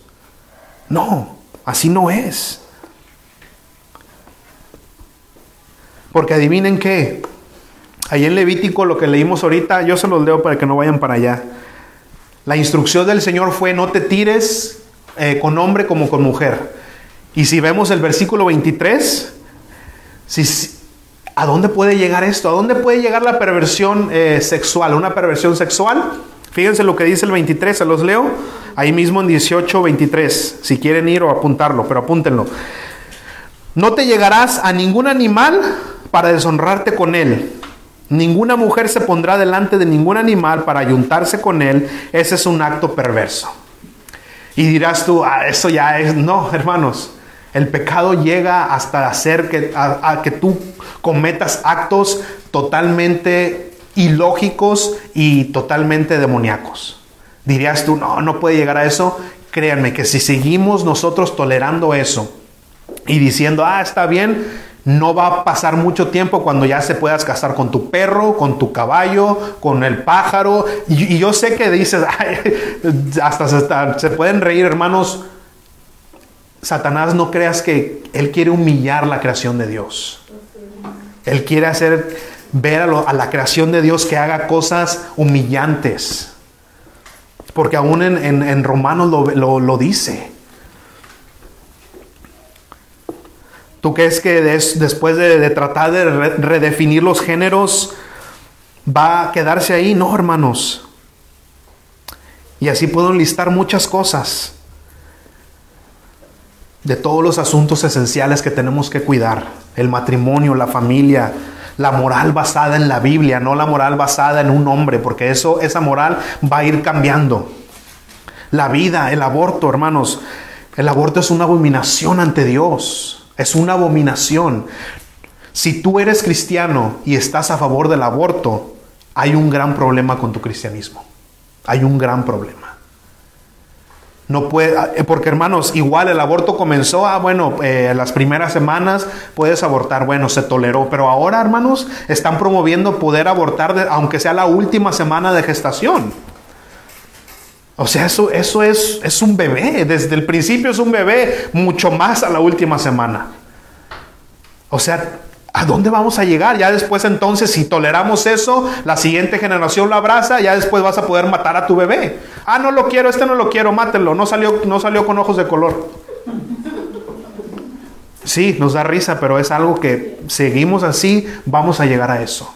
No, así no es. Porque adivinen qué. Ahí en Levítico, lo que leímos ahorita, yo se los leo para que no vayan para allá. La instrucción del Señor fue no te tires eh, con hombre como con mujer. Y si vemos el versículo 23, si, ¿a dónde puede llegar esto? ¿A dónde puede llegar la perversión eh, sexual? ¿Una perversión sexual? Fíjense lo que dice el 23, se los leo. Ahí mismo en 18, 23. Si quieren ir o apuntarlo, pero apúntenlo. No te llegarás a ningún animal para deshonrarte con él. Ninguna mujer se pondrá delante de ningún animal para ayuntarse con él. Ese es un acto perverso. Y dirás tú, ah, eso ya es. No, hermanos. El pecado llega hasta hacer que, que tú cometas actos totalmente ilógicos y totalmente demoníacos. Dirías tú, no, no puede llegar a eso. Créanme que si seguimos nosotros tolerando eso y diciendo, ah, está bien, no va a pasar mucho tiempo cuando ya se puedas casar con tu perro, con tu caballo, con el pájaro. Y, yo sé que dices, <laughs> hasta se, pueden reír, hermanos. Satanás no creas que él quiere humillar la creación de Dios. Él quiere hacer ver a, la creación de Dios que haga cosas humillantes. Porque aún en, Romanos lo, dice. ¿Tú crees que después de, tratar de redefinir los géneros va a quedarse ahí? No, hermanos. Y así puedo enlistar muchas cosas de todos los asuntos esenciales que tenemos que cuidar. El matrimonio, la familia, la moral basada en la Biblia, no la moral basada en un hombre, porque eso, esa moral va a ir cambiando. La vida, el aborto, hermanos, el aborto es una abominación ante Dios, es una abominación. Si tú eres cristiano y estás a favor del aborto, hay un gran problema con tu cristianismo. Hay un gran problema. No puede, eh, porque hermanos, igual el aborto comenzó, ah, bueno, eh, las primeras semanas puedes abortar, bueno, se toleró, pero ahora, hermanos, están promoviendo poder abortar, aunque sea la última semana de gestación. O sea, eso, eso es, es un bebé, desde el principio es un bebé, mucho más a la última semana. O sea, ¿a dónde vamos a llegar? Ya después entonces, si toleramos eso, la siguiente generación lo abraza, ya después vas a poder matar a tu bebé. Ah, no lo quiero, este no lo quiero, mátelo, no salió, no salió con ojos de color. Sí, nos da risa, pero es algo que seguimos así, vamos a llegar a eso.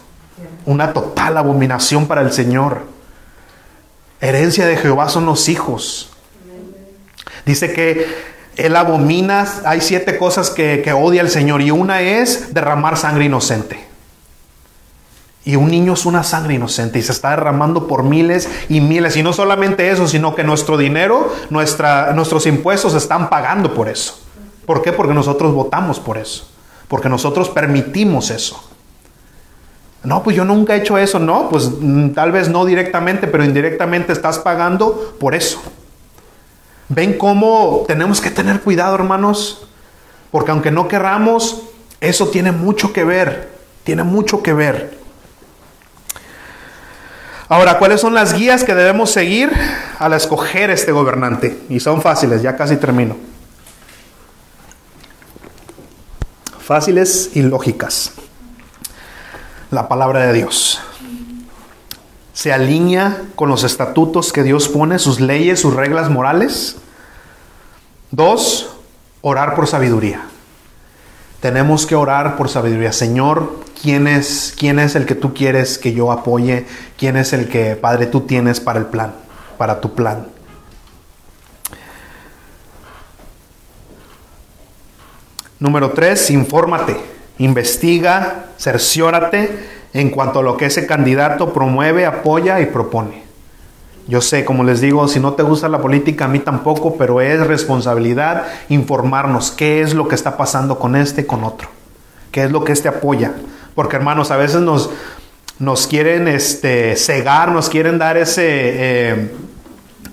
Una total abominación para el Señor. Herencia de Jehová son los hijos. Dice que él abomina, hay siete cosas que, que odia el Señor y una es derramar sangre inocente. Y un niño es una sangre inocente y se está derramando por miles y miles. Y no solamente eso, sino que nuestro dinero, nuestra, nuestros impuestos están pagando por eso. ¿Por qué? Porque nosotros votamos por eso. Porque nosotros permitimos eso. No, pues yo nunca he hecho eso. No, pues mm, tal vez no directamente, pero indirectamente estás pagando por eso. ¿Ven cómo tenemos que tener cuidado, hermanos? Porque aunque no querramos, eso tiene mucho que ver. Tiene mucho que ver. Ahora, ¿cuáles son las guías que debemos seguir al escoger este gobernante? Y son fáciles, ya casi termino. Fáciles y lógicas. La palabra de Dios. Se alinea con los estatutos que Dios pone, sus leyes, sus reglas morales. Dos, orar por sabiduría. Tenemos que orar por sabiduría. Señor, ¿quién es, ¿quién es el que tú quieres que yo apoye? ¿Quién es el que, Padre, tú tienes para el plan, para tu plan? Número tres, infórmate, investiga, cerciórate en cuanto a lo que ese candidato promueve, apoya y propone. Yo sé, como les digo, si no te gusta la política, a mí tampoco, pero es responsabilidad informarnos qué es lo que está pasando con este con otro. ¿Qué es lo que este apoya? Porque hermanos, a veces nos, nos quieren este, cegar, nos quieren dar ese, eh,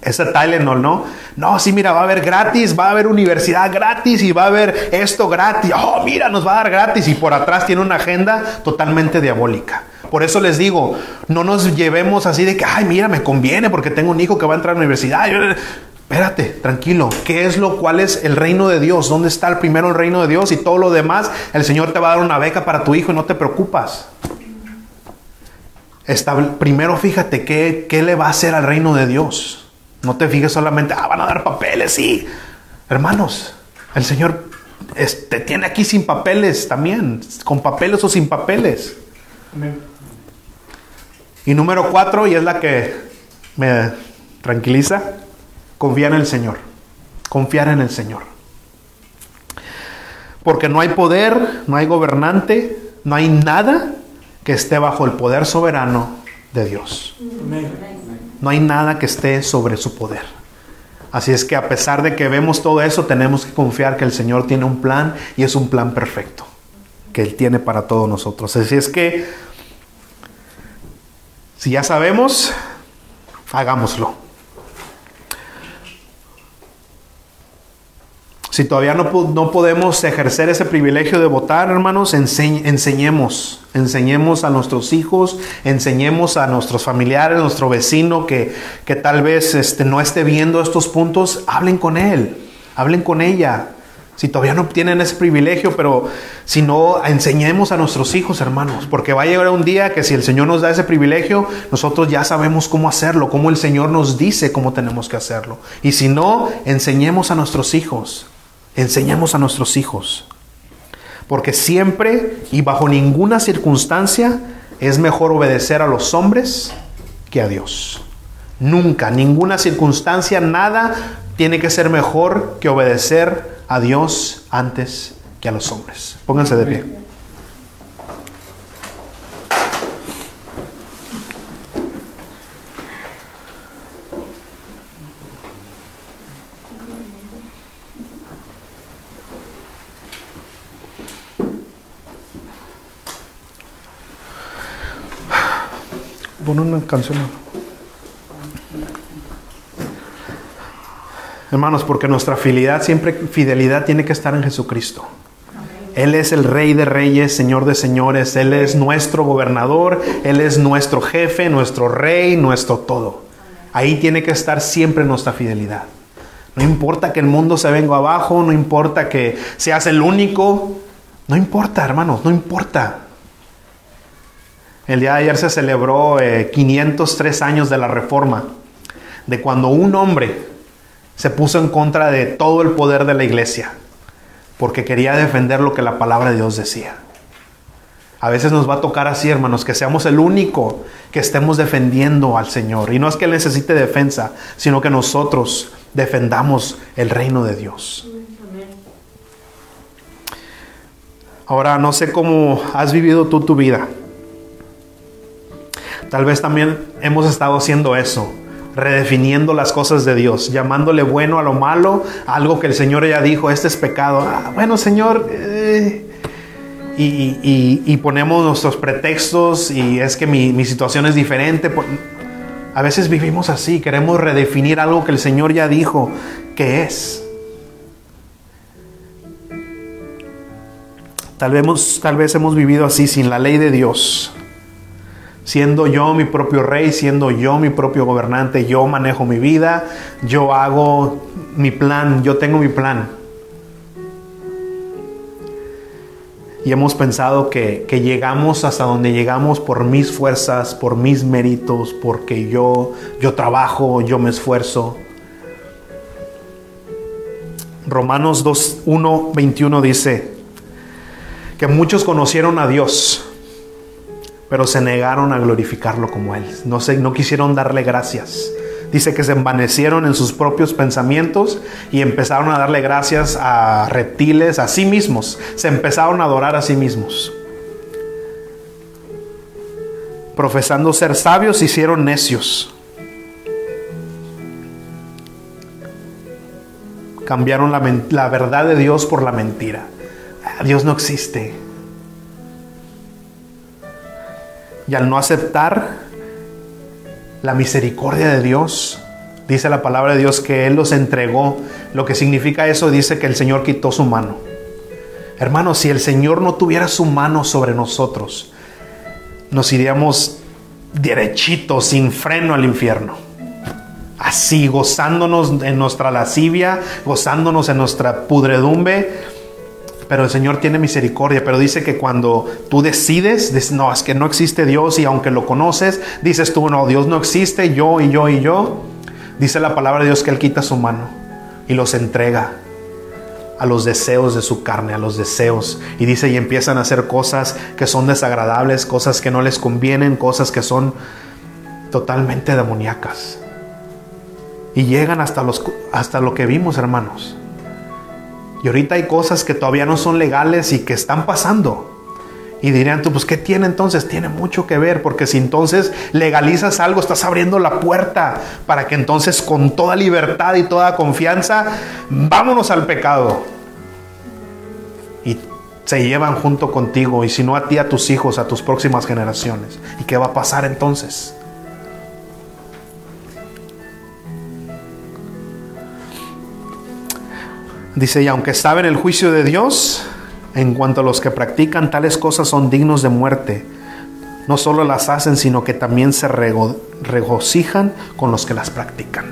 ese Tylenol, ¿no? No, sí, mira, va a haber gratis, va a haber universidad gratis y va a haber esto gratis. Oh, mira, nos va a dar gratis y por atrás tiene una agenda totalmente diabólica. Por eso les digo, no nos llevemos así de que, ay, mira, me conviene porque tengo un hijo que va a entrar a la universidad. Espérate, tranquilo. ¿Qué es lo cuál es el reino de Dios? ¿Dónde está el primero el reino de Dios? Y todo lo demás, el Señor te va a dar una beca para tu hijo y no te preocupas. Estable- primero fíjate qué, qué le va a hacer al reino de Dios. No te fijes solamente, ah, van a dar papeles, sí. Hermanos, el Señor es- te tiene aquí sin papeles también, con papeles o sin papeles. Y número cuatro, y es la que me tranquiliza, confiar en el Señor. Confiar en el Señor. Porque no hay poder, no hay gobernante, no hay nada que esté bajo el poder soberano de Dios. No hay nada que esté sobre su poder. Así es que a pesar de que vemos todo eso, tenemos que confiar que el Señor tiene un plan y es un plan perfecto que Él tiene para todos nosotros. Así es que, si ya sabemos, hagámoslo. Si todavía no, no podemos ejercer ese privilegio de votar, hermanos, enseñ- enseñemos, enseñemos a nuestros hijos, enseñemos a nuestros familiares, nuestro vecino que, que tal vez este, no esté viendo estos puntos, hablen con él, hablen con ella. Si todavía no tienen ese privilegio, pero si no, enseñemos a nuestros hijos, hermanos, porque va a llegar un día que si el Señor nos da ese privilegio, nosotros ya sabemos cómo hacerlo, cómo el Señor nos dice cómo tenemos que hacerlo. Y si no, enseñemos a nuestros hijos, enseñemos a nuestros hijos. Porque siempre y bajo ninguna circunstancia es mejor obedecer a los hombres que a Dios. Nunca, ninguna circunstancia, nada tiene que ser mejor que obedecer a Dios antes que a los hombres. Pónganse de pie. Pon una canción. Hermanos, porque nuestra fidelidad siempre fidelidad tiene que estar en Jesucristo. Él es el Rey de Reyes, Señor de Señores. Él es nuestro gobernador. Él es nuestro jefe, nuestro Rey, nuestro todo. Ahí tiene que estar siempre nuestra fidelidad. No importa que el mundo se venga abajo, no importa que seas el único. No importa, hermanos, no importa. El día de ayer se celebró 503 eh, años de la Reforma, de cuando un hombre se puso en contra de todo el poder de la iglesia, porque quería defender lo que la palabra de Dios decía. A veces nos va a tocar así, hermanos, que seamos el único que estemos defendiendo al Señor. Y no es que necesite defensa, sino que nosotros defendamos el reino de Dios. Ahora, no sé cómo has vivido tú tu vida. Tal vez también hemos estado haciendo eso, redefiniendo las cosas de Dios, llamándole bueno a lo malo, algo que el Señor ya dijo, este es pecado. Ah, bueno, Señor, eh, y, ponemos nuestros pretextos y es que mi, situación es diferente. A veces vivimos así, queremos redefinir algo que el Señor ya dijo que es. Tal vez, tal vez hemos vivido así sin la ley de Dios siendo yo mi propio rey, siendo yo mi propio gobernante, yo manejo mi vida, yo hago mi plan, yo tengo mi plan. Y hemos pensado que, llegamos hasta donde llegamos por mis fuerzas, por mis méritos, porque yo, yo trabajo, yo me esfuerzo. Romanos 2, 1, 21 dice que muchos conocieron a Dios pero se negaron a glorificarlo como Él. No, no quisieron darle gracias. Dice que se envanecieron en sus propios pensamientos y empezaron a darle gracias a reptiles, a sí mismos. Se empezaron a adorar a sí mismos. Profesando ser sabios, se hicieron necios. Cambiaron la, la verdad de Dios por la mentira. Dios no existe. Y al no aceptar la misericordia de Dios, dice la palabra de Dios que Él los entregó. Lo que significa eso dice que el Señor quitó su mano. Hermanos, si el Señor no tuviera su mano sobre nosotros, nos iríamos derechitos, sin freno al infierno. Así, gozándonos en nuestra lascivia, gozándonos en nuestra pudredumbre pero el Señor tiene misericordia, pero dice que cuando tú decides, dices, no, es que no existe Dios y aunque lo conoces, dices tú, no, Dios no existe, yo y yo y yo, dice la palabra de Dios que Él quita su mano y los entrega a los deseos de su carne, a los deseos. Y dice, y empiezan a hacer cosas que son desagradables, cosas que no les convienen, cosas que son totalmente demoníacas. Y llegan hasta, los, hasta lo que vimos, hermanos y ahorita hay cosas que todavía no son legales y que están pasando. Y dirían tú, pues ¿qué tiene entonces? Tiene mucho que ver, porque si entonces legalizas algo, estás abriendo la puerta para que entonces con toda libertad y toda confianza, vámonos al pecado. Y se llevan junto contigo, y si no a ti, a tus hijos, a tus próximas generaciones. ¿Y qué va a pasar entonces? Dice, y aunque saben el juicio de Dios, en cuanto a los que practican tales cosas son dignos de muerte, no solo las hacen, sino que también se regocijan con los que las practican.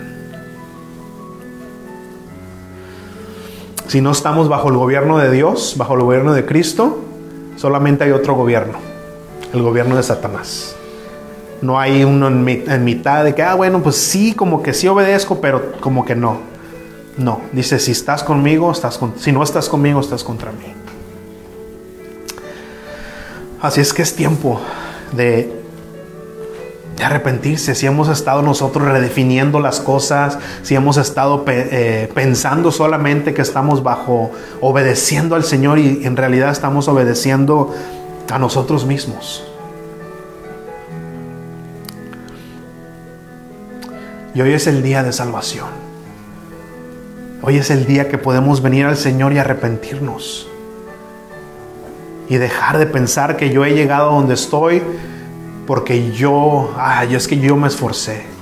Si no estamos bajo el gobierno de Dios, bajo el gobierno de Cristo, solamente hay otro gobierno, el gobierno de Satanás. No hay uno en, en mitad de que, ah, bueno, pues sí, como que sí obedezco, pero como que no. No, dice, si estás conmigo, estás con, si no estás conmigo, estás contra mí. Así es que es tiempo de, arrepentirse. Si hemos estado nosotros redefiniendo las cosas, si hemos estado eh, pensando solamente que estamos bajo obedeciendo al Señor y en realidad estamos obedeciendo a nosotros mismos. Y hoy es el día de salvación. Hoy es el día que podemos venir al Señor y arrepentirnos. Y dejar de pensar que yo he llegado a donde estoy porque yo, ay, es que yo me esforcé.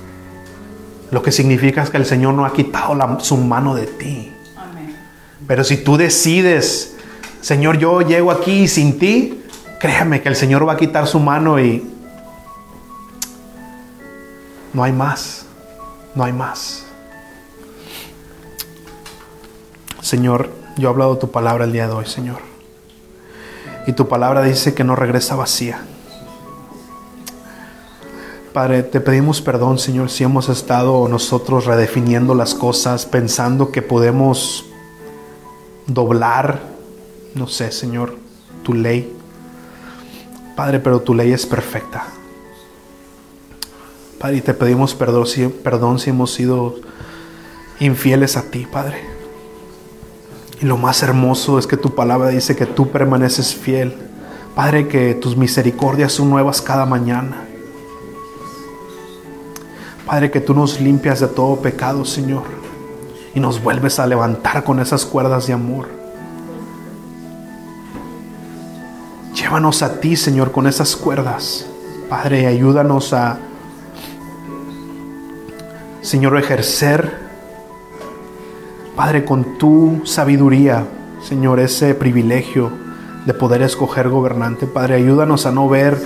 lo que significa es que el Señor no ha quitado la- su mano de ti. Pero si tú decides, Señor, yo llego aquí sin ti, créame que el Señor va a quitar su mano y no hay más, no hay más. Señor, yo he hablado tu palabra el día de hoy, Señor. Y tu palabra dice que no regresa vacía. Padre, te pedimos perdón, Señor, si hemos estado nosotros redefiniendo las cosas, pensando que podemos doblar, no sé, Señor, tu ley. Padre, pero tu ley es perfecta. Padre, y te pedimos perdón si, perdón si hemos sido infieles a ti, Padre. Y lo más hermoso es que tu palabra dice que tú permaneces fiel. Padre, que tus misericordias son nuevas cada mañana. Padre, que tú nos limpias de todo pecado, Señor. Y nos vuelves a levantar con esas cuerdas de amor. Llévanos a ti, Señor, con esas cuerdas. Padre, ayúdanos a, Señor, ejercer, Padre, con tu sabiduría, Señor, ese privilegio de poder escoger gobernante. Padre, ayúdanos a no ver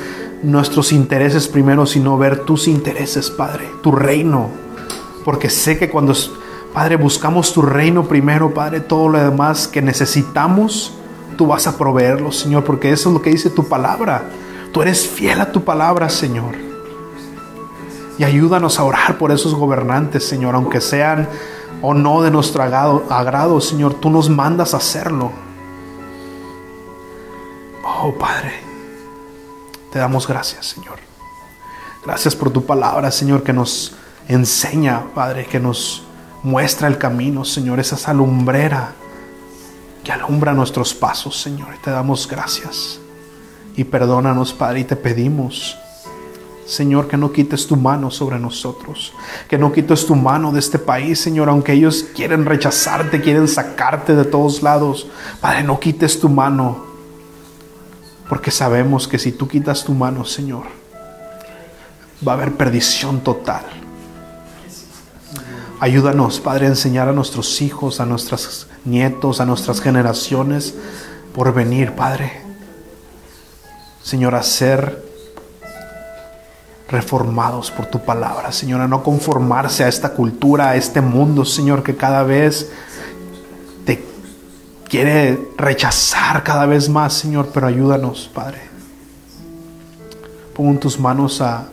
nuestros intereses primero, sino ver tus intereses, Padre, tu reino. Porque sé que cuando, Padre, buscamos tu reino primero, Padre, todo lo demás que necesitamos, tú vas a proveerlo, Señor, porque eso es lo que dice tu palabra. Tú eres fiel a tu palabra, Señor. Y ayúdanos a orar por esos gobernantes, Señor, aunque sean o no de nuestro agrado, Señor, tú nos mandas a hacerlo. Oh, Padre, te damos gracias, Señor. Gracias por tu palabra, Señor, que nos enseña, Padre, que nos muestra el camino, Señor, esa esa lumbrera que alumbra nuestros pasos, Señor. Te damos gracias. Y perdónanos, Padre, y te pedimos, Señor, que no quites tu mano sobre nosotros, que no quites tu mano de este país, Señor, aunque ellos quieren rechazarte, quieren sacarte de todos lados. Padre, no quites tu mano, porque sabemos que si tú quitas tu mano, Señor, va a haber perdición total. Ayúdanos, Padre, a enseñar a nuestros hijos, a nuestros nietos, a nuestras generaciones por venir, Padre. Señor, a ser reformados por tu palabra, Señor, a no conformarse a esta cultura, a este mundo, Señor, que cada vez te quiere rechazar cada vez más, Señor, pero ayúdanos, Padre. Pon tus manos a,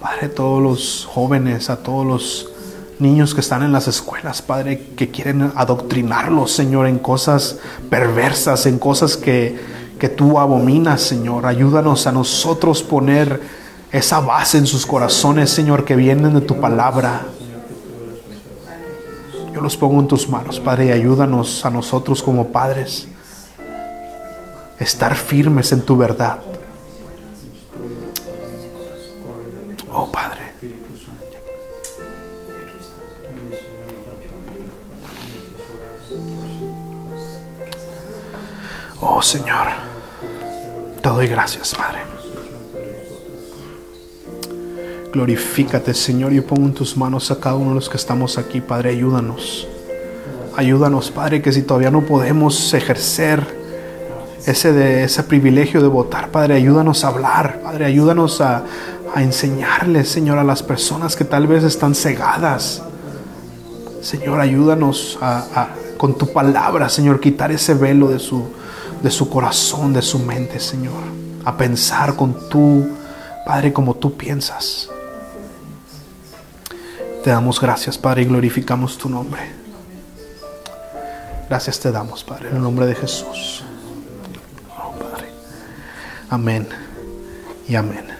Padre, todos los jóvenes, a todos los niños que están en las escuelas, Padre, que quieren adoctrinarlos, Señor, en cosas perversas, en cosas que, que tú abominas, Señor. Ayúdanos a nosotros poner esa base en sus corazones, Señor, que vienen de tu palabra. Yo los pongo en tus manos, Padre, y ayúdanos a nosotros como padres estar firmes en tu verdad. Oh, Padre. Oh, Señor. Te doy gracias, Padre. Glorifícate, Señor. Yo pongo en tus manos a cada uno de los que estamos aquí, Padre. Ayúdanos. Ayúdanos, Padre, que si todavía no podemos ejercer ese, de, ese privilegio de votar, Padre, ayúdanos a hablar, Padre, ayúdanos a, a enseñarles, Señor, a las personas que tal vez están cegadas. Señor, ayúdanos a, con tu palabra, Señor, quitar ese velo de su, de su corazón, de su mente, Señor, a pensar con tu, Padre, como tú piensas. Te damos gracias, Padre, y glorificamos tu nombre. Gracias te damos, Padre, en el nombre de Jesús. Oh, Padre. Amén y amén.